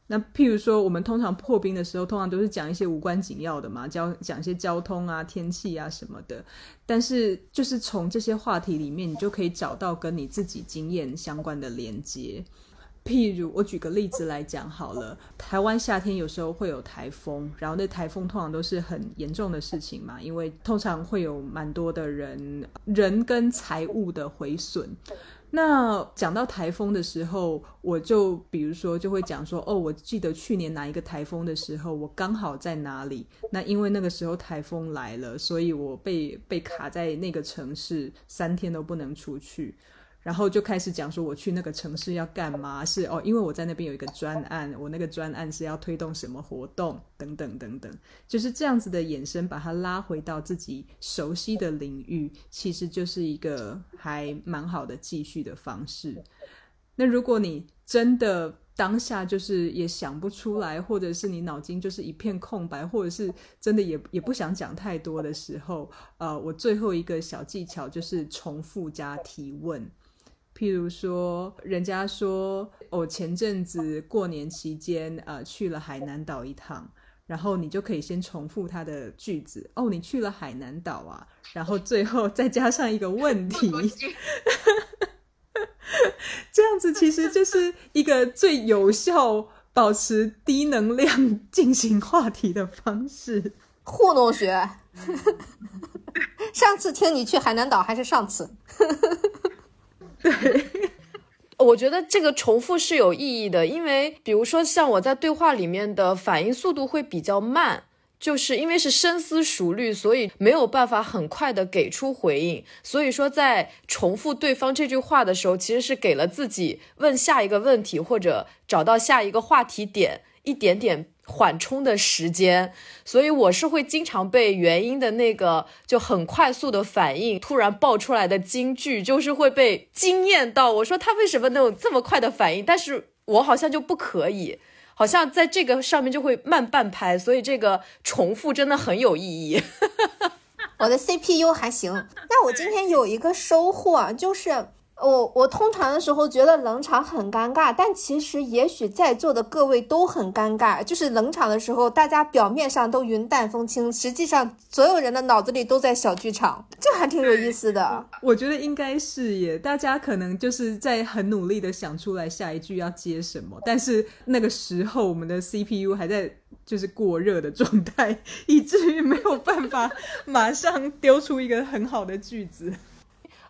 那譬如说，我们通常破冰的时候，通常都是讲一些无关紧要的嘛，交讲一些交通啊、天气啊什么的。但是，就是从这些话题里面，你就可以找到跟你自己经验相关的连接。譬如，我举个例子来讲好了，台湾夏天有时候会有台风，然后那台风通常都是很严重的事情嘛，因为通常会有蛮多的人人跟财物的毁损。那讲到台风的时候，我就比如说就会讲说，哦，我记得去年哪一个台风的时候，我刚好在哪里。那因为那个时候台风来了，所以我被被卡在那个城市，三天都不能出去。然后就开始讲说我去那个城市要干嘛？是哦，因为我在那边有一个专案，我那个专案是要推动什么活动等等等等，就是这样子的眼神，把它拉回到自己熟悉的领域，其实就是一个还蛮好的继续的方式。那如果你真的当下就是也想不出来，或者是你脑筋就是一片空白，或者是真的也也不想讲太多的时候，呃，我最后一个小技巧就是重复加提问。譬如说，人家说我前阵子过年期间，呃，去了海南岛一趟，然后你就可以先重复他的句子。哦，你去了海南岛啊？然后最后再加上一个问题，这样子其实就是一个最有效保持低能量进行话题的方式。糊弄学。上次听你去海南岛还是上次？对，我觉得这个重复是有意义的，因为比如说像我在对话里面的反应速度会比较慢。就是因为是深思熟虑，所以没有办法很快的给出回应。所以说，在重复对方这句话的时候，其实是给了自己问下一个问题或者找到下一个话题点一点点缓冲的时间。所以我是会经常被原因的那个就很快速的反应突然爆出来的金句，就是会被惊艳到。我说他为什么能有这么快的反应，但是我好像就不可以。好像在这个上面就会慢半拍，所以这个重复真的很有意义。我的 CPU 还行，那我今天有一个收获就是。我我通常的时候觉得冷场很尴尬，但其实也许在座的各位都很尴尬。就是冷场的时候，大家表面上都云淡风轻，实际上所有人的脑子里都在小剧场，这还挺有意思的。我觉得应该是耶，大家可能就是在很努力的想出来下一句要接什么，但是那个时候我们的 CPU 还在就是过热的状态，以至于没有办法马上丢出一个很好的句子。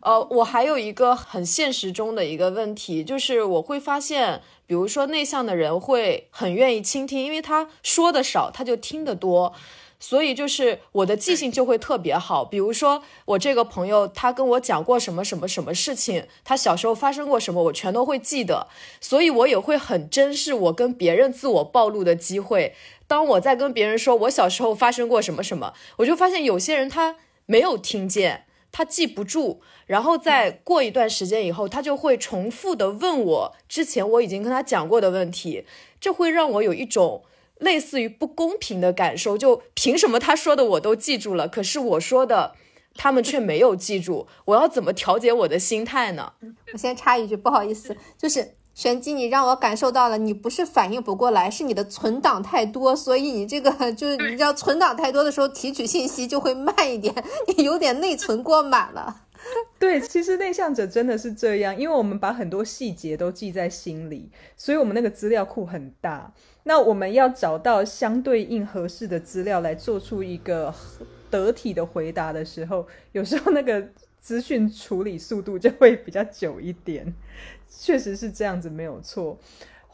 呃，我还有一个很现实中的一个问题，就是我会发现，比如说内向的人会很愿意倾听，因为他说的少，他就听得多，所以就是我的记性就会特别好。比如说我这个朋友，他跟我讲过什么什么什么事情，他小时候发生过什么，我全都会记得，所以我也会很珍视我跟别人自我暴露的机会。当我在跟别人说我小时候发生过什么什么，我就发现有些人他没有听见。他记不住，然后再过一段时间以后，他就会重复的问我之前我已经跟他讲过的问题，这会让我有一种类似于不公平的感受。就凭什么他说的我都记住了，可是我说的他们却没有记住？我要怎么调节我的心态呢？我先插一句，不好意思，就是。玄机，你让我感受到了，你不是反应不过来，是你的存档太多，所以你这个就是你知道存档太多的时候，提取信息就会慢一点，你有点内存过满了。对，其实内向者真的是这样，因为我们把很多细节都记在心里，所以我们那个资料库很大。那我们要找到相对应合适的资料来做出一个得体的回答的时候，有时候那个资讯处理速度就会比较久一点。确实是这样子，没有错。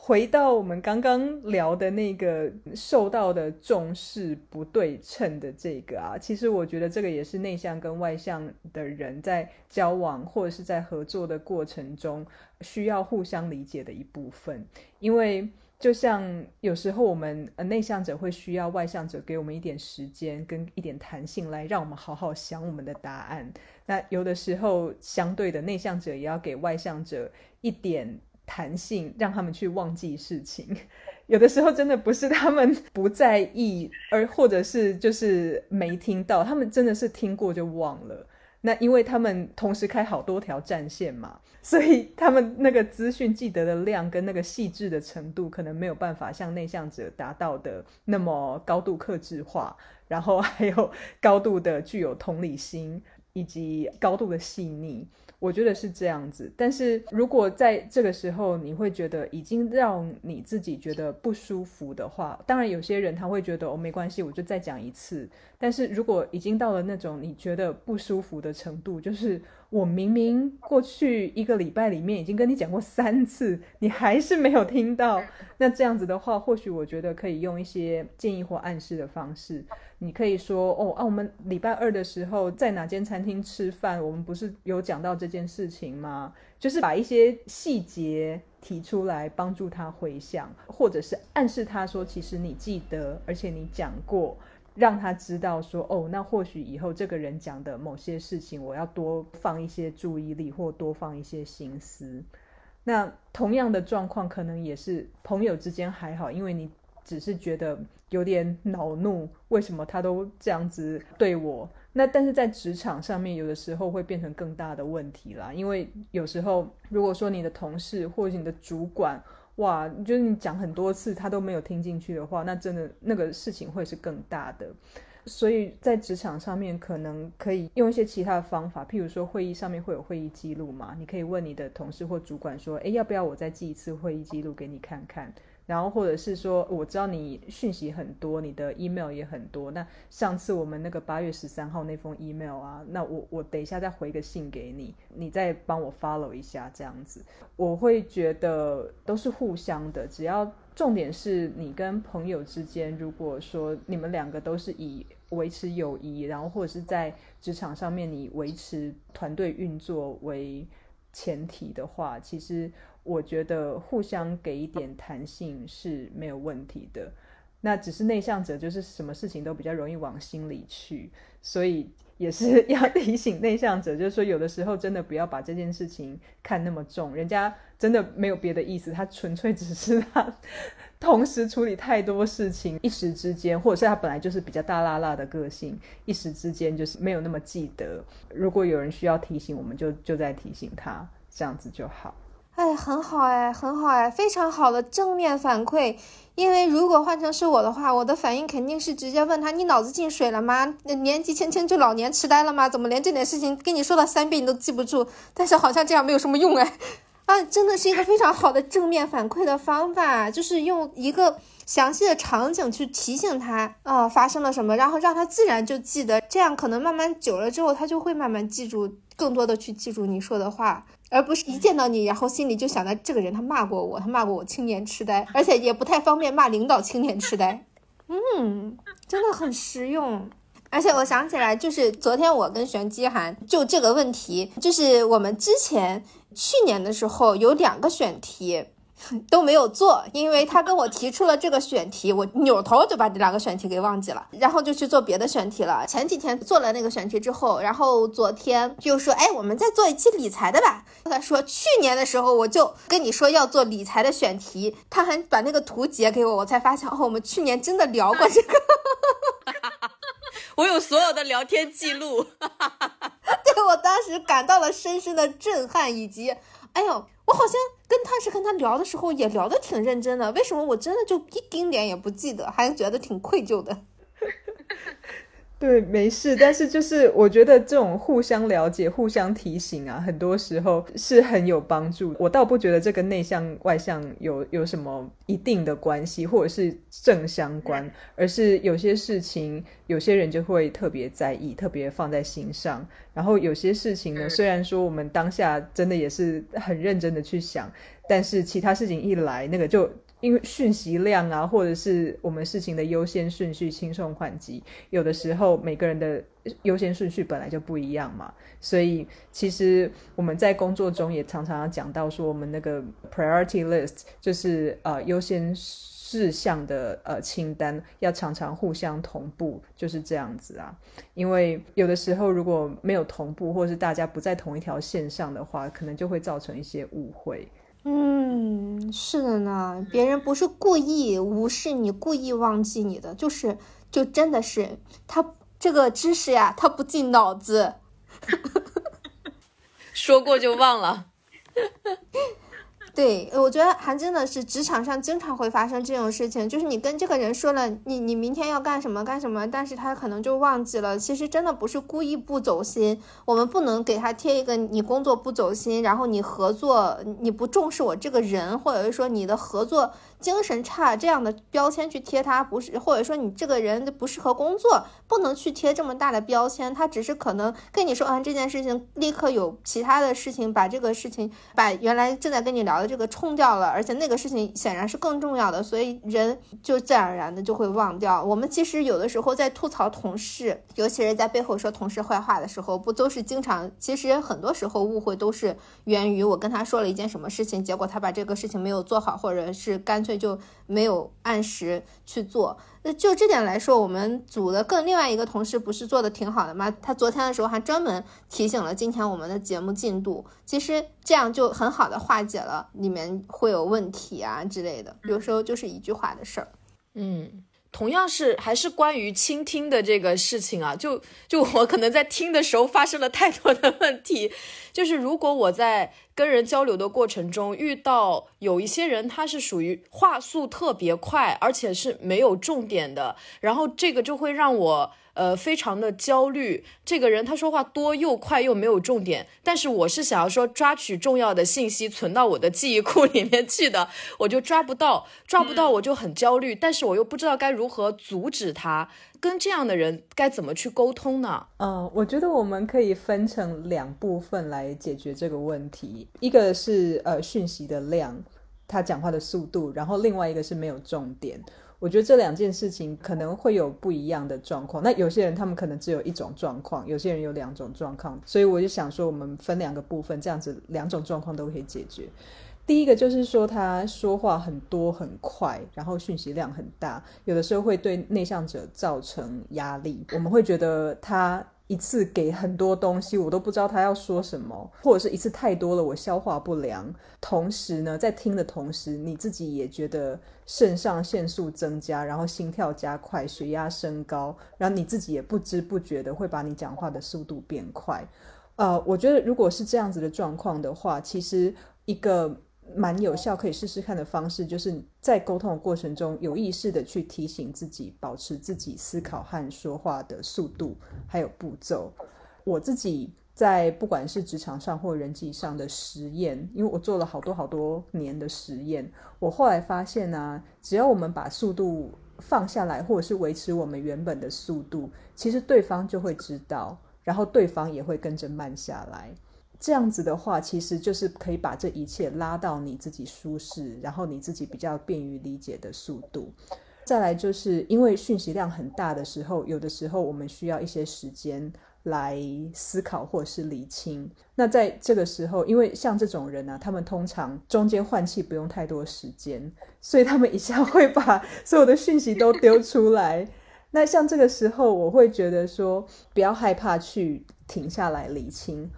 回到我们刚刚聊的那个受到的重视不对称的这个啊，其实我觉得这个也是内向跟外向的人在交往或者是在合作的过程中需要互相理解的一部分，因为。就像有时候我们呃内向者会需要外向者给我们一点时间跟一点弹性来让我们好好想我们的答案。那有的时候相对的内向者也要给外向者一点弹性，让他们去忘记事情。有的时候真的不是他们不在意，而或者是就是没听到，他们真的是听过就忘了。那因为他们同时开好多条战线嘛，所以他们那个资讯记得的量跟那个细致的程度，可能没有办法像内向者达到的那么高度克制化，然后还有高度的具有同理心以及高度的细腻。我觉得是这样子，但是如果在这个时候你会觉得已经让你自己觉得不舒服的话，当然有些人他会觉得哦没关系，我就再讲一次。但是如果已经到了那种你觉得不舒服的程度，就是我明明过去一个礼拜里面已经跟你讲过三次，你还是没有听到，那这样子的话，或许我觉得可以用一些建议或暗示的方式。你可以说哦啊，我们礼拜二的时候在哪间餐厅吃饭？我们不是有讲到这件事情吗？就是把一些细节提出来，帮助他回想，或者是暗示他说，其实你记得，而且你讲过，让他知道说哦，那或许以后这个人讲的某些事情，我要多放一些注意力，或多放一些心思。那同样的状况，可能也是朋友之间还好，因为你。只是觉得有点恼怒，为什么他都这样子对我？那但是在职场上面，有的时候会变成更大的问题啦。因为有时候，如果说你的同事或者你的主管，哇，就是你讲很多次他都没有听进去的话，那真的那个事情会是更大的。所以在职场上面，可能可以用一些其他的方法，譬如说会议上面会有会议记录嘛，你可以问你的同事或主管说，诶，要不要我再记一次会议记录给你看看？然后或者是说，我知道你讯息很多，你的 email 也很多。那上次我们那个八月十三号那封 email 啊，那我我等一下再回个信给你，你再帮我 follow 一下这样子。我会觉得都是互相的，只要重点是你跟朋友之间，如果说你们两个都是以维持友谊，然后或者是在职场上面你维持团队运作为前提的话，其实。我觉得互相给一点弹性是没有问题的，那只是内向者就是什么事情都比较容易往心里去，所以也是 要提醒内向者，就是说有的时候真的不要把这件事情看那么重，人家真的没有别的意思，他纯粹只是 他同时处理太多事情，一时之间，或者是他本来就是比较大辣辣的个性，一时之间就是没有那么记得。如果有人需要提醒，我们就就在提醒他，这样子就好。哎，很好哎，很好哎，非常好的正面反馈。因为如果换成是我的话，我的反应肯定是直接问他：“你脑子进水了吗？年纪轻轻就老年痴呆了吗？怎么连这点事情跟你说了三遍你都记不住？”但是好像这样没有什么用哎。啊，真的是一个非常好的正面反馈的方法，就是用一个详细的场景去提醒他啊发生了什么，然后让他自然就记得。这样可能慢慢久了之后，他就会慢慢记住，更多的去记住你说的话。而不是一见到你，然后心里就想着这个人他骂过我，他骂过我青年痴呆，而且也不太方便骂领导青年痴呆。嗯，真的很实用。而且我想起来，就是昨天我跟玄机涵就这个问题，就是我们之前去年的时候有两个选题。都没有做，因为他跟我提出了这个选题，我扭头就把这两个选题给忘记了，然后就去做别的选题了。前几天做了那个选题之后，然后昨天就说，哎，我们再做一期理财的吧。他说去年的时候我就跟你说要做理财的选题，他还把那个图截给我，我才发现哦，我们去年真的聊过这个。我有所有的聊天记录，对我当时感到了深深的震撼，以及，哎呦。我好像跟他是跟他聊的时候也聊得挺认真的，为什么我真的就一丁点也不记得，还觉得挺愧疚的？对，没事，但是就是我觉得这种互相了解、互相提醒啊，很多时候是很有帮助。我倒不觉得这跟内向外向有有什么一定的关系，或者是正相关，而是有些事情有些人就会特别在意，特别放在心上。然后有些事情呢，虽然说我们当下真的也是很认真的去想，但是其他事情一来，那个就。因为讯息量啊，或者是我们事情的优先顺序轻重缓急，有的时候每个人的优先顺序本来就不一样嘛，所以其实我们在工作中也常常要讲到说，我们那个 priority list 就是呃优先事项的呃清单要常常互相同步，就是这样子啊。因为有的时候如果没有同步，或是大家不在同一条线上的话，可能就会造成一些误会。嗯，是的呢，别人不是故意无视你，故意忘记你的，就是就真的是他这个知识呀，他不进脑子，说过就忘了。对，我觉得还真的是职场上经常会发生这种事情，就是你跟这个人说了，你你明天要干什么干什么，但是他可能就忘记了。其实真的不是故意不走心，我们不能给他贴一个你工作不走心，然后你合作你不重视我这个人，或者是说你的合作。精神差这样的标签去贴他不是，或者说你这个人不适合工作，不能去贴这么大的标签。他只是可能跟你说完这件事情，立刻有其他的事情把这个事情，把原来正在跟你聊的这个冲掉了，而且那个事情显然是更重要的，所以人就自然而然的就会忘掉。我们其实有的时候在吐槽同事，尤其是在背后说同事坏话的时候，不都是经常？其实很多时候误会都是源于我跟他说了一件什么事情，结果他把这个事情没有做好，或者是干脆。所以就没有按时去做。那就这点来说，我们组的更另外一个同事不是做的挺好的吗？他昨天的时候还专门提醒了今天我们的节目进度。其实这样就很好的化解了里面会有问题啊之类的。有时候就是一句话的事儿。嗯。同样是还是关于倾听的这个事情啊，就就我可能在听的时候发生了太多的问题，就是如果我在跟人交流的过程中，遇到有一些人，他是属于话速特别快，而且是没有重点的，然后这个就会让我。呃，非常的焦虑。这个人他说话多又快又没有重点，但是我是想要说抓取重要的信息存到我的记忆库里面去的，我就抓不到，抓不到我就很焦虑，但是我又不知道该如何阻止他。跟这样的人该怎么去沟通呢？嗯，我觉得我们可以分成两部分来解决这个问题，一个是呃讯息的量，他讲话的速度，然后另外一个是没有重点。我觉得这两件事情可能会有不一样的状况。那有些人他们可能只有一种状况，有些人有两种状况。所以我就想说，我们分两个部分，这样子两种状况都可以解决。第一个就是说，他说话很多很快，然后讯息量很大，有的时候会对内向者造成压力。我们会觉得他。一次给很多东西，我都不知道他要说什么，或者是一次太多了，我消化不良。同时呢，在听的同时，你自己也觉得肾上腺素增加，然后心跳加快，血压升高，然后你自己也不知不觉的会把你讲话的速度变快。呃，我觉得如果是这样子的状况的话，其实一个。蛮有效，可以试试看的方式，就是在沟通的过程中，有意识的去提醒自己，保持自己思考和说话的速度，还有步骤。我自己在不管是职场上或人际上的实验，因为我做了好多好多年的实验，我后来发现呢，只要我们把速度放下来，或者是维持我们原本的速度，其实对方就会知道，然后对方也会跟着慢下来。这样子的话，其实就是可以把这一切拉到你自己舒适，然后你自己比较便于理解的速度。再来就是因为讯息量很大的时候，有的时候我们需要一些时间来思考或是理清。那在这个时候，因为像这种人呢，他们通常中间换气不用太多时间，所以他们一下会把所有的讯息都丢出来。那像这个时候，我会觉得说，不要害怕去停下来理清。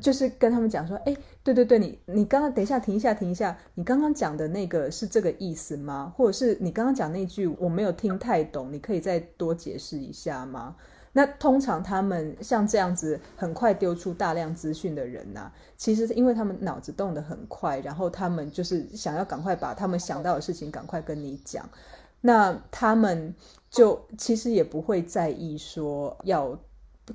就是跟他们讲说，哎，对对对，你你刚刚等一下停一下停一下，你刚刚讲的那个是这个意思吗？或者是你刚刚讲那句我没有听太懂，你可以再多解释一下吗？那通常他们像这样子很快丢出大量资讯的人呐，其实是因为他们脑子动得很快，然后他们就是想要赶快把他们想到的事情赶快跟你讲，那他们就其实也不会在意说要。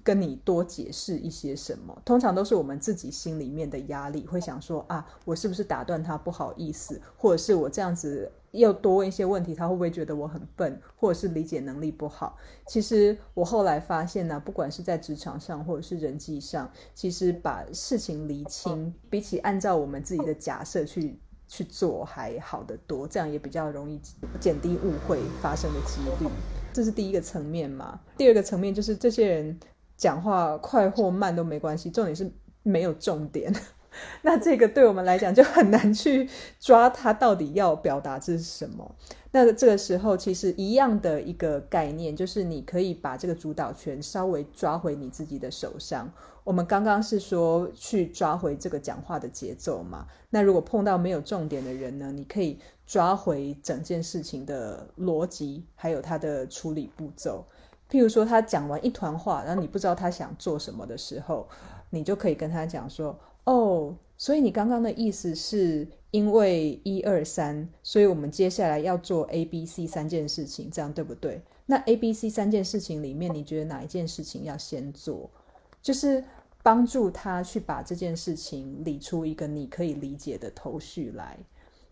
跟你多解释一些什么，通常都是我们自己心里面的压力，会想说啊，我是不是打断他不好意思，或者是我这样子又多问一些问题，他会不会觉得我很笨，或者是理解能力不好？其实我后来发现呢，不管是在职场上或者是人际上，其实把事情厘清，比起按照我们自己的假设去去做还好得多，这样也比较容易减低误会发生的几率。这是第一个层面嘛。第二个层面就是这些人。讲话快或慢都没关系，重点是没有重点。那这个对我们来讲就很难去抓他到底要表达这是什么。那这个时候其实一样的一个概念，就是你可以把这个主导权稍微抓回你自己的手上。我们刚刚是说去抓回这个讲话的节奏嘛？那如果碰到没有重点的人呢？你可以抓回整件事情的逻辑，还有他的处理步骤。譬如说，他讲完一团话，然后你不知道他想做什么的时候，你就可以跟他讲说：“哦，所以你刚刚的意思是因为一二三，所以我们接下来要做 A、B、C 三件事情，这样对不对？那 A、B、C 三件事情里面，你觉得哪一件事情要先做？就是帮助他去把这件事情理出一个你可以理解的头绪来。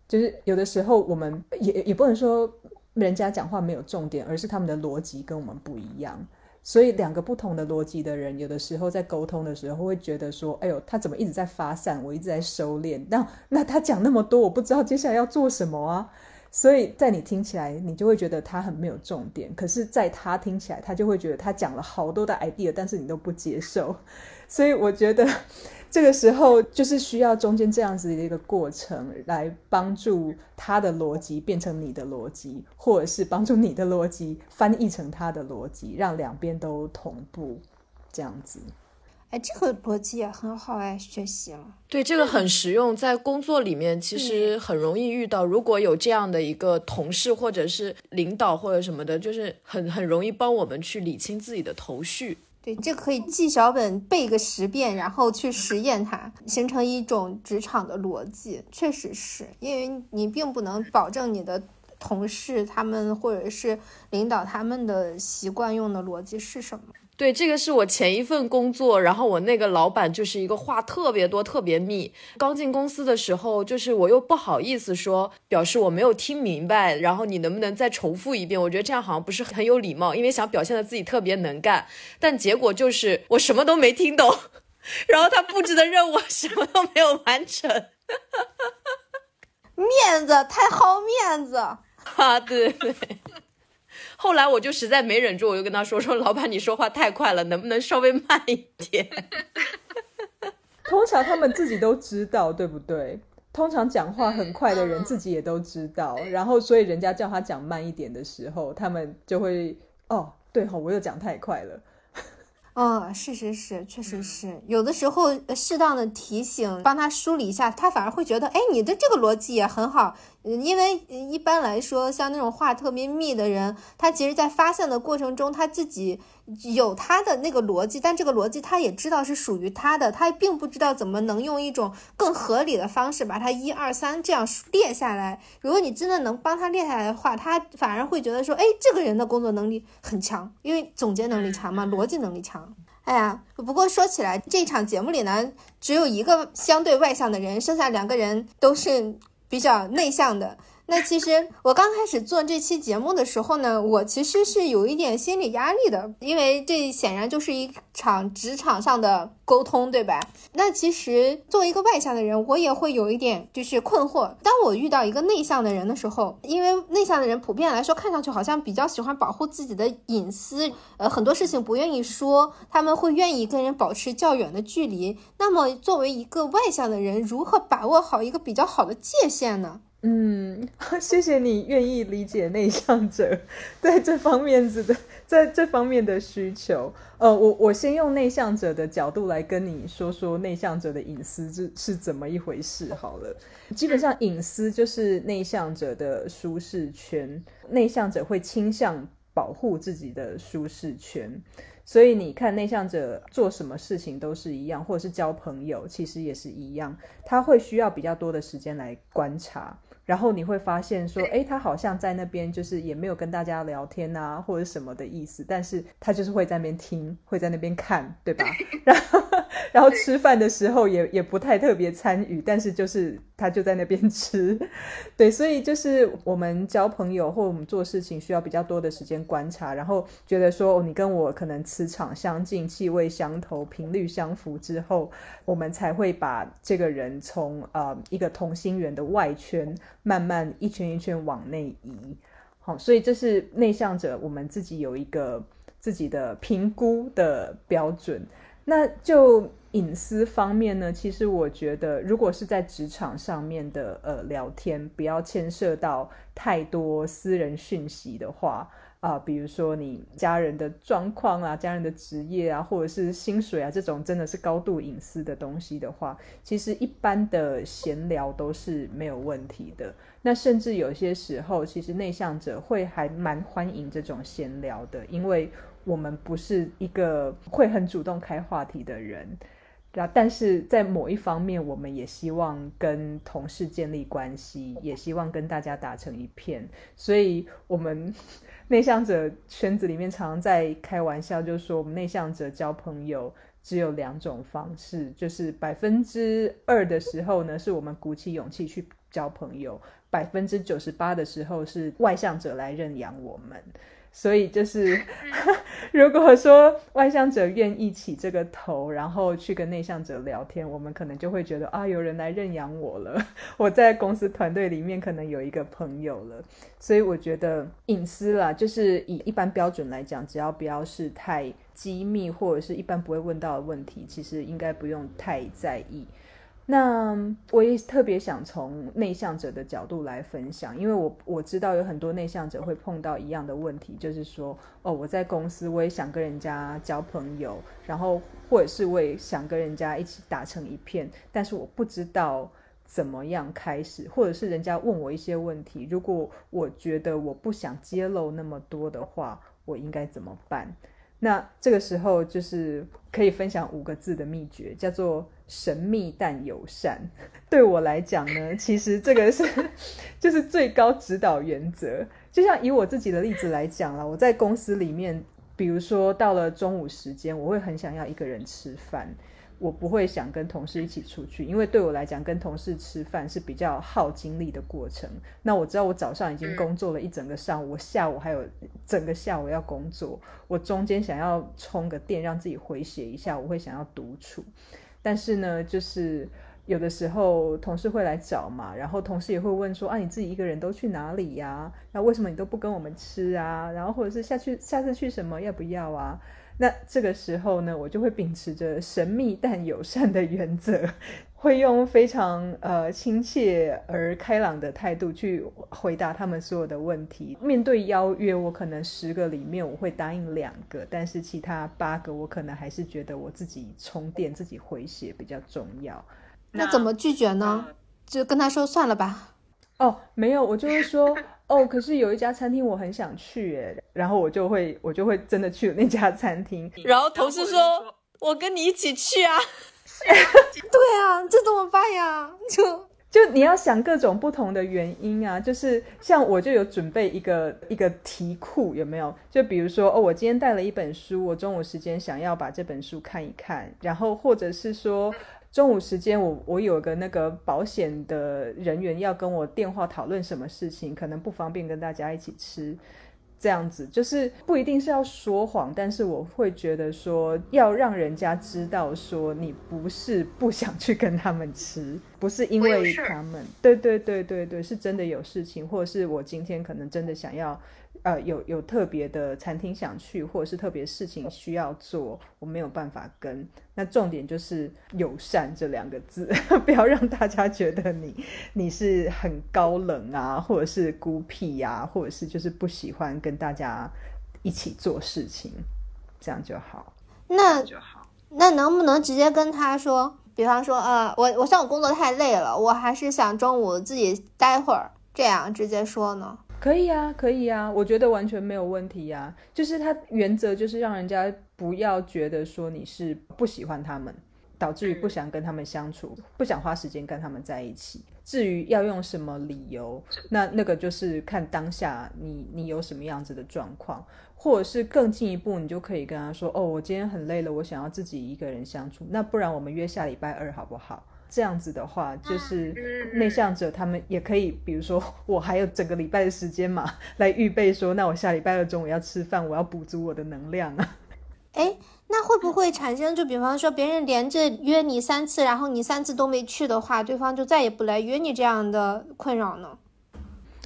就是有的时候，我们也也不能说。”人家讲话没有重点，而是他们的逻辑跟我们不一样，所以两个不同的逻辑的人，有的时候在沟通的时候会觉得说：“哎呦，他怎么一直在发散，我一直在收敛。”那那他讲那么多，我不知道接下来要做什么啊。所以在你听起来，你就会觉得他很没有重点，可是在他听起来，他就会觉得他讲了好多的 idea，但是你都不接受。所以我觉得。这个时候就是需要中间这样子的一个过程，来帮助他的逻辑变成你的逻辑，或者是帮助你的逻辑翻译成他的逻辑，让两边都同步，这样子。哎，这个逻辑也很好哎，学习了。对，这个很实用，在工作里面其实很容易遇到。如果有这样的一个同事或者是领导或者什么的，就是很很容易帮我们去理清自己的头绪。对，这可以记小本背个十遍，然后去实验它，形成一种职场的逻辑。确实是因为你并不能保证你的同事他们或者是领导他们的习惯用的逻辑是什么。对，这个是我前一份工作，然后我那个老板就是一个话特别多、特别密。刚进公司的时候，就是我又不好意思说，表示我没有听明白，然后你能不能再重复一遍？我觉得这样好像不是很有礼貌，因为想表现的自己特别能干，但结果就是我什么都没听懂，然后他布置的任务 什么都没有完成，面子太好面子 啊！对对。后来我就实在没忍住，我就跟他说：“说老板，你说话太快了，能不能稍微慢一点？” 通常他们自己都知道，对不对？通常讲话很快的人自己也都知道，然后所以人家叫他讲慢一点的时候，他们就会哦，对哈，我又讲太快了。嗯，是是是，确实是有的时候适当的提醒，帮他梳理一下，他反而会觉得，哎，你的这个逻辑也很好。因为一般来说，像那种话特别密的人，他其实在发现的过程中，他自己有他的那个逻辑，但这个逻辑他也知道是属于他的，他并不知道怎么能用一种更合理的方式把它一二三这样列下来。如果你真的能帮他列下来的话，他反而会觉得说，哎，这个人的工作能力很强，因为总结能力强嘛，逻辑能力强。哎呀，不过说起来，这场节目里呢，只有一个相对外向的人，剩下两个人都是。比较内向的，那其实我刚开始做这期节目的时候呢，我其实是有一点心理压力的，因为这显然就是一场职场上的沟通，对吧？那其实作为一个外向的人，我也会有一点就是困惑。当我遇到一个内向的人的时候，因为内向的人普遍来说看上去好像比较喜欢保护自己的隐私，呃，很多事情不愿意说，他们会愿意跟人保持较远的距离。那么作为一个外向的人，如何把握好一个比较好的界限呢？嗯，谢谢你愿意理解内向者在这方面子的在这方面的需求。呃，我我先用内向者的角度来跟你说说内向者的隐私是是怎么一回事好了。基本上隐私就是内向者的舒适圈，内向者会倾向保护自己的舒适圈。所以你看，内向者做什么事情都是一样，或者是交朋友，其实也是一样，他会需要比较多的时间来观察。然后你会发现说，哎，他好像在那边就是也没有跟大家聊天啊，或者什么的意思，但是他就是会在那边听，会在那边看，对吧？然后，然后吃饭的时候也也不太特别参与，但是就是他就在那边吃，对，所以就是我们交朋友或我们做事情需要比较多的时间观察，然后觉得说你跟我可能磁场相近、气味相投、频率相符之后，我们才会把这个人从呃一个同心圆的外圈。慢慢一圈一圈往内移，好，所以这是内向者我们自己有一个自己的评估的标准。那就隐私方面呢，其实我觉得，如果是在职场上面的呃聊天，不要牵涉到太多私人讯息的话。啊，比如说你家人的状况啊，家人的职业啊，或者是薪水啊，这种真的是高度隐私的东西的话，其实一般的闲聊都是没有问题的。那甚至有些时候，其实内向者会还蛮欢迎这种闲聊的，因为我们不是一个会很主动开话题的人，但是在某一方面，我们也希望跟同事建立关系，也希望跟大家打成一片，所以我们。内向者圈子里面常常在开玩笑，就是说我们内向者交朋友只有两种方式，就是百分之二的时候呢，是我们鼓起勇气去交朋友；百分之九十八的时候是外向者来认养我们。所以就是，如果说外向者愿意起这个头，然后去跟内向者聊天，我们可能就会觉得啊，有人来认养我了。我在公司团队里面可能有一个朋友了。所以我觉得隐私啦，就是以一般标准来讲，只要不要是太机密或者是一般不会问到的问题，其实应该不用太在意。那我也特别想从内向者的角度来分享，因为我我知道有很多内向者会碰到一样的问题，就是说，哦，我在公司我也想跟人家交朋友，然后或者是我也想跟人家一起打成一片，但是我不知道怎么样开始，或者是人家问我一些问题，如果我觉得我不想揭露那么多的话，我应该怎么办？那这个时候就是可以分享五个字的秘诀，叫做神秘但友善。对我来讲呢，其实这个是就是最高指导原则。就像以我自己的例子来讲了，我在公司里面，比如说到了中午时间，我会很想要一个人吃饭。我不会想跟同事一起出去，因为对我来讲，跟同事吃饭是比较耗精力的过程。那我知道我早上已经工作了一整个上午，我下午还有整个下午要工作，我中间想要充个电，让自己回血一下，我会想要独处。但是呢，就是有的时候同事会来找嘛，然后同事也会问说：“啊，你自己一个人都去哪里呀？那为什么你都不跟我们吃啊？然后或者是下去下次去什么要不要啊？”那这个时候呢，我就会秉持着神秘但友善的原则，会用非常呃亲切而开朗的态度去回答他们所有的问题。面对邀约，我可能十个里面我会答应两个，但是其他八个我可能还是觉得我自己充电、自己回血比较重要。那怎么拒绝呢？就跟他说算了吧。哦，没有，我就会说。哦，可是有一家餐厅我很想去耶，然后我就会我就会真的去那家餐厅，然后同事说：“我跟你一起去啊。”对啊，这怎么办呀？就就你要想各种不同的原因啊，就是像我就有准备一个一个题库，有没有？就比如说哦，我今天带了一本书，我中午时间想要把这本书看一看，然后或者是说。中午时间，我我有个那个保险的人员要跟我电话讨论什么事情，可能不方便跟大家一起吃，这样子就是不一定是要说谎，但是我会觉得说要让人家知道说你不是不想去跟他们吃，不是因为他们，对对对对对，是真的有事情，或者是我今天可能真的想要。呃，有有特别的餐厅想去，或者是特别事情需要做，我没有办法跟。那重点就是友善这两个字，不要让大家觉得你你是很高冷啊，或者是孤僻呀，或者是就是不喜欢跟大家一起做事情，这样就好。那就好。那能不能直接跟他说，比方说，呃，我我上午工作太累了，我还是想中午自己待会儿，这样直接说呢？可以啊，可以啊，我觉得完全没有问题呀。就是他原则就是让人家不要觉得说你是不喜欢他们，导致于不想跟他们相处，不想花时间跟他们在一起。至于要用什么理由，那那个就是看当下你你有什么样子的状况，或者是更进一步，你就可以跟他说：“哦，我今天很累了，我想要自己一个人相处。那不然我们约下礼拜二好不好？”这样子的话，就是内向者他们也可以，比如说 我还有整个礼拜的时间嘛，来预备说，那我下礼拜二中午要吃饭，我要补足我的能量啊。哎，那会不会产生就比方说别人连着约你三次，然后你三次都没去的话，对方就再也不来约你这样的困扰呢？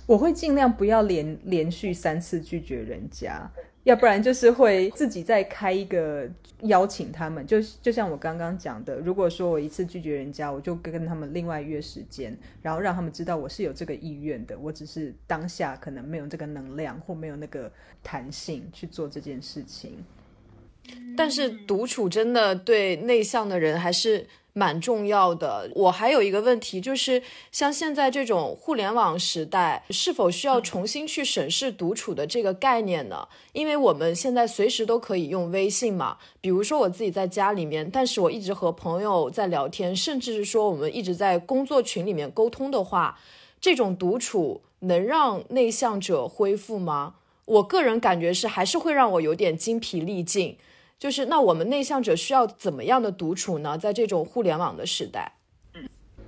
我会尽量不要连连续三次拒绝人家。要不然就是会自己再开一个邀请他们，就就像我刚刚讲的，如果说我一次拒绝人家，我就跟他们另外约时间，然后让他们知道我是有这个意愿的，我只是当下可能没有这个能量或没有那个弹性去做这件事情。但是独处真的对内向的人还是。蛮重要的。我还有一个问题，就是像现在这种互联网时代，是否需要重新去审视独处的这个概念呢？因为我们现在随时都可以用微信嘛。比如说我自己在家里面，但是我一直和朋友在聊天，甚至是说我们一直在工作群里面沟通的话，这种独处能让内向者恢复吗？我个人感觉是，还是会让我有点精疲力尽。就是那我们内向者需要怎么样的独处呢？在这种互联网的时代，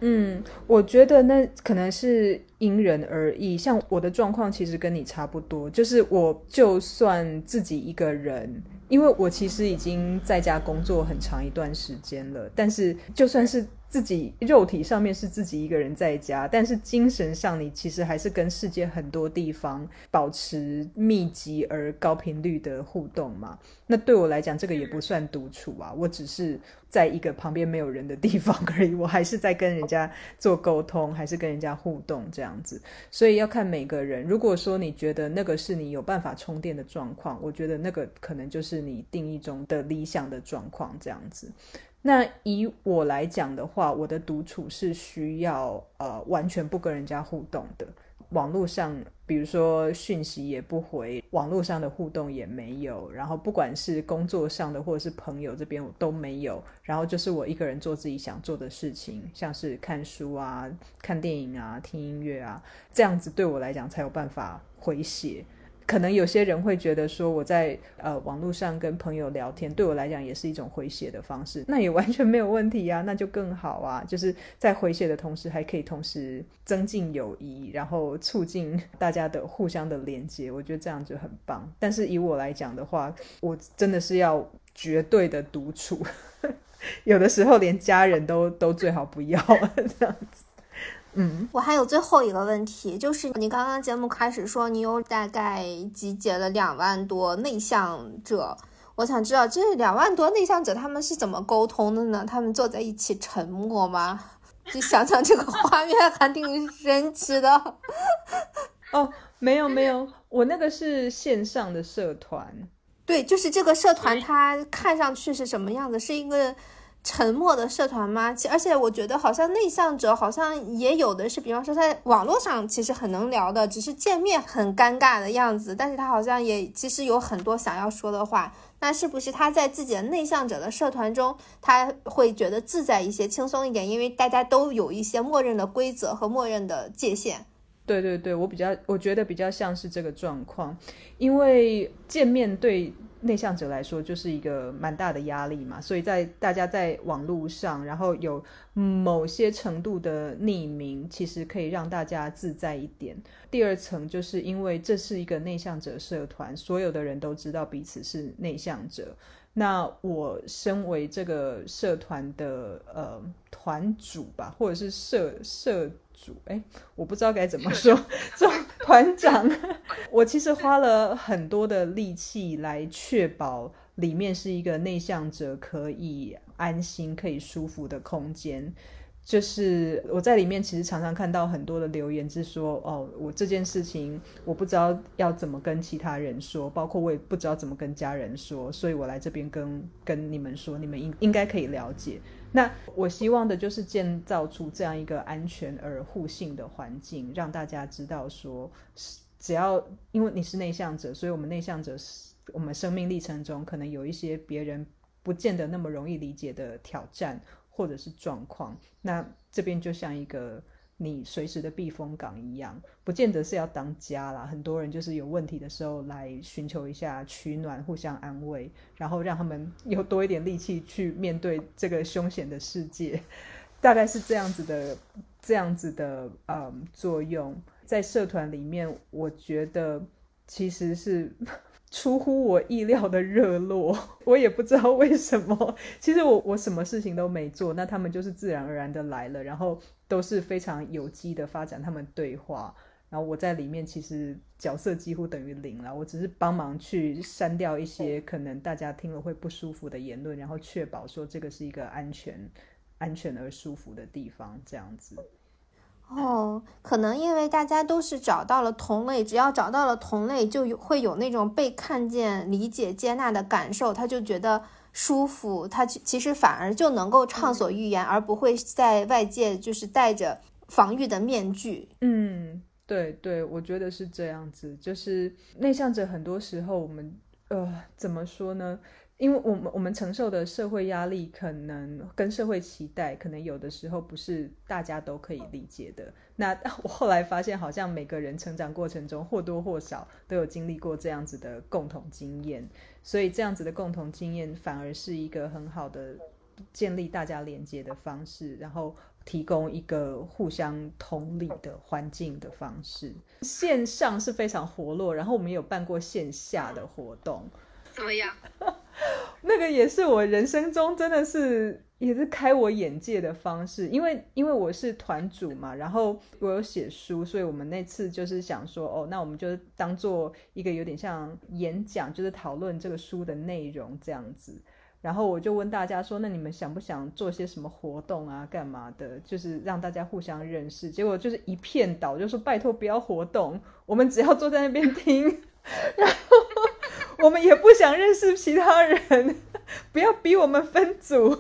嗯，我觉得那可能是因人而异。像我的状况其实跟你差不多，就是我就算自己一个人，因为我其实已经在家工作很长一段时间了，但是就算是。自己肉体上面是自己一个人在家，但是精神上你其实还是跟世界很多地方保持密集而高频率的互动嘛。那对我来讲，这个也不算独处啊，我只是在一个旁边没有人的地方而已，我还是在跟人家做沟通，还是跟人家互动这样子。所以要看每个人。如果说你觉得那个是你有办法充电的状况，我觉得那个可能就是你定义中的理想的状况这样子。那以我来讲的话，我的独处是需要呃完全不跟人家互动的。网络上，比如说讯息也不回，网络上的互动也没有，然后不管是工作上的或者是朋友这边都没有，然后就是我一个人做自己想做的事情，像是看书啊、看电影啊、听音乐啊，这样子对我来讲才有办法回血。可能有些人会觉得说，我在呃网络上跟朋友聊天，对我来讲也是一种回血的方式，那也完全没有问题啊，那就更好啊！就是在回血的同时，还可以同时增进友谊，然后促进大家的互相的连接，我觉得这样就很棒。但是以我来讲的话，我真的是要绝对的独处，有的时候连家人都都最好不要这样子。嗯，我还有最后一个问题，就是你刚刚节目开始说你有大概集结了两万多内向者，我想知道这两万多内向者他们是怎么沟通的呢？他们坐在一起沉默吗？就想想这个画面还挺神奇的。哦，没有没有，我那个是线上的社团。对，就是这个社团，它看上去是什么样子？是一个。沉默的社团吗？其而且我觉得好像内向者好像也有的是，比方说在网络上其实很能聊的，只是见面很尴尬的样子，但是他好像也其实有很多想要说的话。那是不是他在自己的内向者的社团中，他会觉得自在一些、轻松一点？因为大家都有一些默认的规则和默认的界限。对对对，我比较我觉得比较像是这个状况，因为见面对。内向者来说，就是一个蛮大的压力嘛，所以在大家在网络上，然后有某些程度的匿名，其实可以让大家自在一点。第二层就是因为这是一个内向者社团，所有的人都知道彼此是内向者。那我身为这个社团的呃团主吧，或者是社社。主哎，我不知道该怎么说。做团长，我其实花了很多的力气来确保里面是一个内向者可以安心、可以舒服的空间。就是我在里面，其实常常看到很多的留言，是说哦，我这件事情我不知道要怎么跟其他人说，包括我也不知道怎么跟家人说，所以我来这边跟跟你们说，你们应应该可以了解。那我希望的就是建造出这样一个安全而互信的环境，让大家知道说，只要因为你是内向者，所以我们内向者是我们生命历程中可能有一些别人不见得那么容易理解的挑战或者是状况。那这边就像一个。你随时的避风港一样，不见得是要当家啦。很多人就是有问题的时候来寻求一下取暖，互相安慰，然后让他们有多一点力气去面对这个凶险的世界，大概是这样子的，这样子的嗯作用。在社团里面，我觉得其实是出乎我意料的热络，我也不知道为什么。其实我我什么事情都没做，那他们就是自然而然的来了，然后。都是非常有机的发展，他们对话，然后我在里面其实角色几乎等于零了，我只是帮忙去删掉一些可能大家听了会不舒服的言论，然后确保说这个是一个安全、安全而舒服的地方，这样子。哦，可能因为大家都是找到了同类，只要找到了同类，就有会有那种被看见、理解、接纳的感受，他就觉得。舒服，他其实反而就能够畅所欲言，而不会在外界就是戴着防御的面具。嗯，对对，我觉得是这样子。就是内向者很多时候，我们呃，怎么说呢？因为我们我们承受的社会压力，可能跟社会期待，可能有的时候不是大家都可以理解的。那我后来发现，好像每个人成长过程中或多或少都有经历过这样子的共同经验，所以这样子的共同经验反而是一个很好的建立大家连接的方式，然后提供一个互相同理的环境的方式。线上是非常活络，然后我们有办过线下的活动。怎么样？那个也是我人生中真的是也是开我眼界的方式，因为因为我是团主嘛，然后我有写书，所以我们那次就是想说，哦，那我们就当做一个有点像演讲，就是讨论这个书的内容这样子。然后我就问大家说，那你们想不想做些什么活动啊？干嘛的？就是让大家互相认识。结果就是一片倒，就说拜托不要活动，我们只要坐在那边听。然后。我们也不想认识其他人，不要逼我们分组。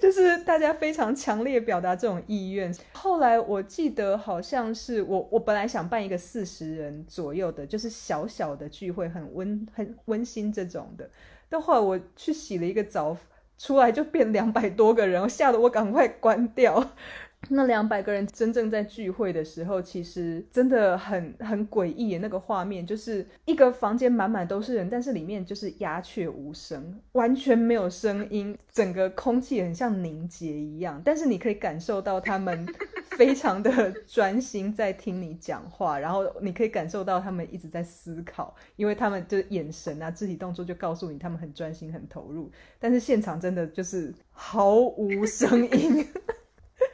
就是大家非常强烈表达这种意愿。后来我记得好像是我，我本来想办一个四十人左右的，就是小小的聚会，很温很温馨这种的。但后来我去洗了一个澡，出来就变两百多个人，吓得我赶快关掉。那两百个人真正在聚会的时候，其实真的很很诡异。那个画面就是一个房间满满都是人，但是里面就是鸦雀无声，完全没有声音，整个空气很像凝结一样。但是你可以感受到他们 非常的专心在听你讲话，然后你可以感受到他们一直在思考，因为他们的眼神啊、肢体动作就告诉你他们很专心、很投入。但是现场真的就是毫无声音。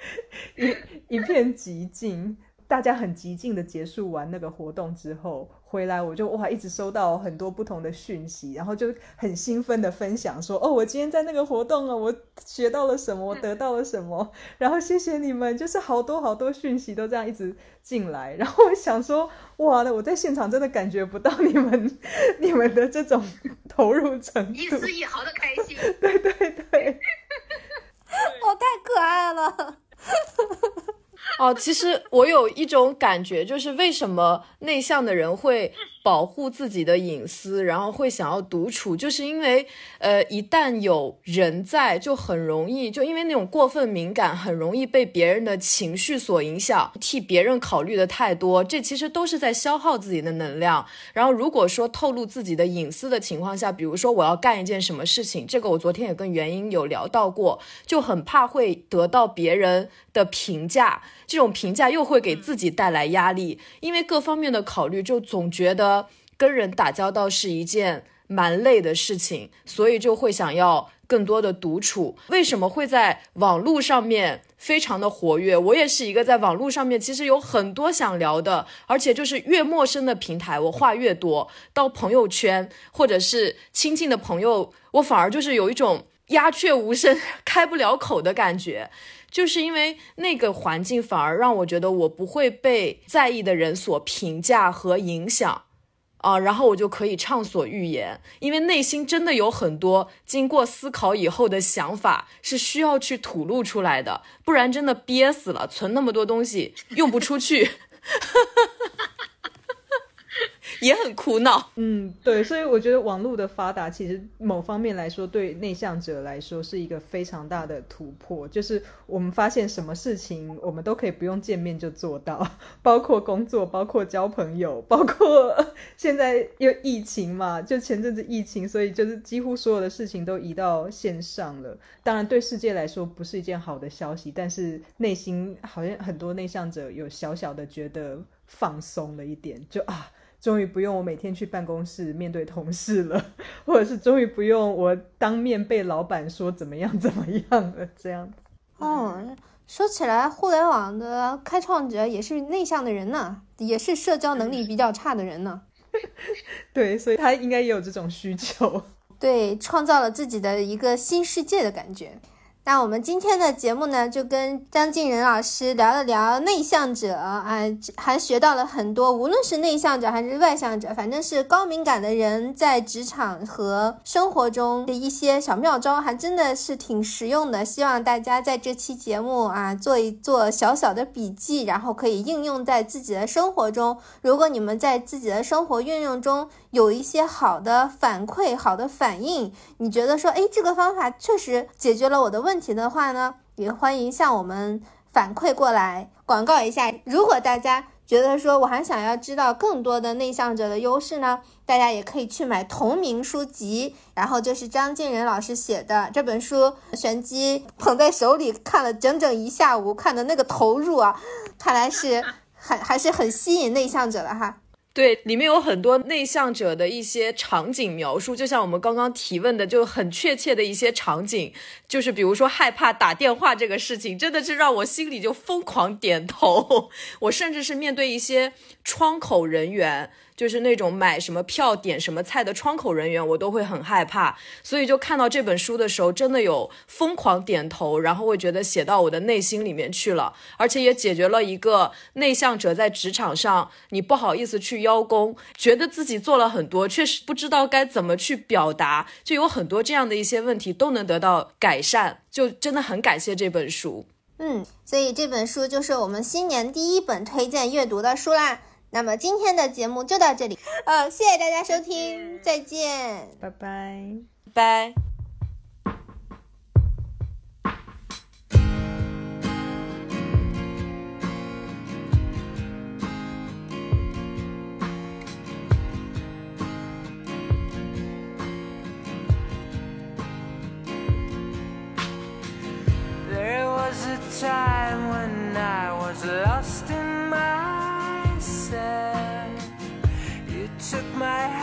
一一片寂静，大家很极静的结束完那个活动之后回来，我就哇一直收到很多不同的讯息，然后就很兴奋的分享说：“哦，我今天在那个活动啊，我学到了什么，我得到了什么。”然后谢谢你们，就是好多好多讯息都这样一直进来。然后我想说：“哇，那我在现场真的感觉不到你们 你们的这种投入程度，一丝一毫的开心。”对对对，我，太可爱了。哦，其实我有一种感觉，就是为什么内向的人会。保护自己的隐私，然后会想要独处，就是因为，呃，一旦有人在，就很容易，就因为那种过分敏感，很容易被别人的情绪所影响，替别人考虑的太多，这其实都是在消耗自己的能量。然后，如果说透露自己的隐私的情况下，比如说我要干一件什么事情，这个我昨天也跟原因有聊到过，就很怕会得到别人的评价，这种评价又会给自己带来压力，因为各方面的考虑，就总觉得。跟人打交道是一件蛮累的事情，所以就会想要更多的独处。为什么会在网络上面非常的活跃？我也是一个在网络上面其实有很多想聊的，而且就是越陌生的平台，我话越多。到朋友圈或者是亲近的朋友，我反而就是有一种鸦雀无声、开不了口的感觉，就是因为那个环境反而让我觉得我不会被在意的人所评价和影响。啊，然后我就可以畅所欲言，因为内心真的有很多经过思考以后的想法是需要去吐露出来的，不然真的憋死了，存那么多东西用不出去。也很苦恼，嗯，对，所以我觉得网络的发达，其实某方面来说，对内向者来说是一个非常大的突破。就是我们发现什么事情，我们都可以不用见面就做到，包括工作，包括交朋友，包括现在又疫情嘛，就前阵子疫情，所以就是几乎所有的事情都移到线上了。当然，对世界来说不是一件好的消息，但是内心好像很多内向者有小小的觉得放松了一点，就啊。终于不用我每天去办公室面对同事了，或者是终于不用我当面被老板说怎么样怎么样了，这样。哦，说起来，互联网的开创者也是内向的人呢，也是社交能力比较差的人呢。对，所以他应该也有这种需求。对，创造了自己的一个新世界的感觉。那我们今天的节目呢，就跟张静仁老师聊了聊内向者啊，还学到了很多，无论是内向者还是外向者，反正是高敏感的人在职场和生活中的一些小妙招，还真的是挺实用的。希望大家在这期节目啊，做一做小小的笔记，然后可以应用在自己的生活中。如果你们在自己的生活运用中有一些好的反馈、好的反应，你觉得说，哎，这个方法确实解决了我的问。问题的话呢，也欢迎向我们反馈过来。广告一下，如果大家觉得说我还想要知道更多的内向者的优势呢，大家也可以去买同名书籍，然后就是张静仁老师写的这本书，玄机捧在手里看了整整一下午，看的那个投入啊，看来是很还是很吸引内向者的哈。对，里面有很多内向者的一些场景描述，就像我们刚刚提问的，就很确切的一些场景，就是比如说害怕打电话这个事情，真的是让我心里就疯狂点头。我甚至是面对一些窗口人员。就是那种买什么票点什么菜的窗口人员，我都会很害怕。所以就看到这本书的时候，真的有疯狂点头，然后会觉得写到我的内心里面去了，而且也解决了一个内向者在职场上你不好意思去邀功，觉得自己做了很多，确实不知道该怎么去表达，就有很多这样的一些问题都能得到改善，就真的很感谢这本书。嗯，所以这本书就是我们新年第一本推荐阅读的书啦。那么今天的节目就到这里，呃，谢谢大家收听，再见，拜拜，拜。time when I was lost in myself. You took my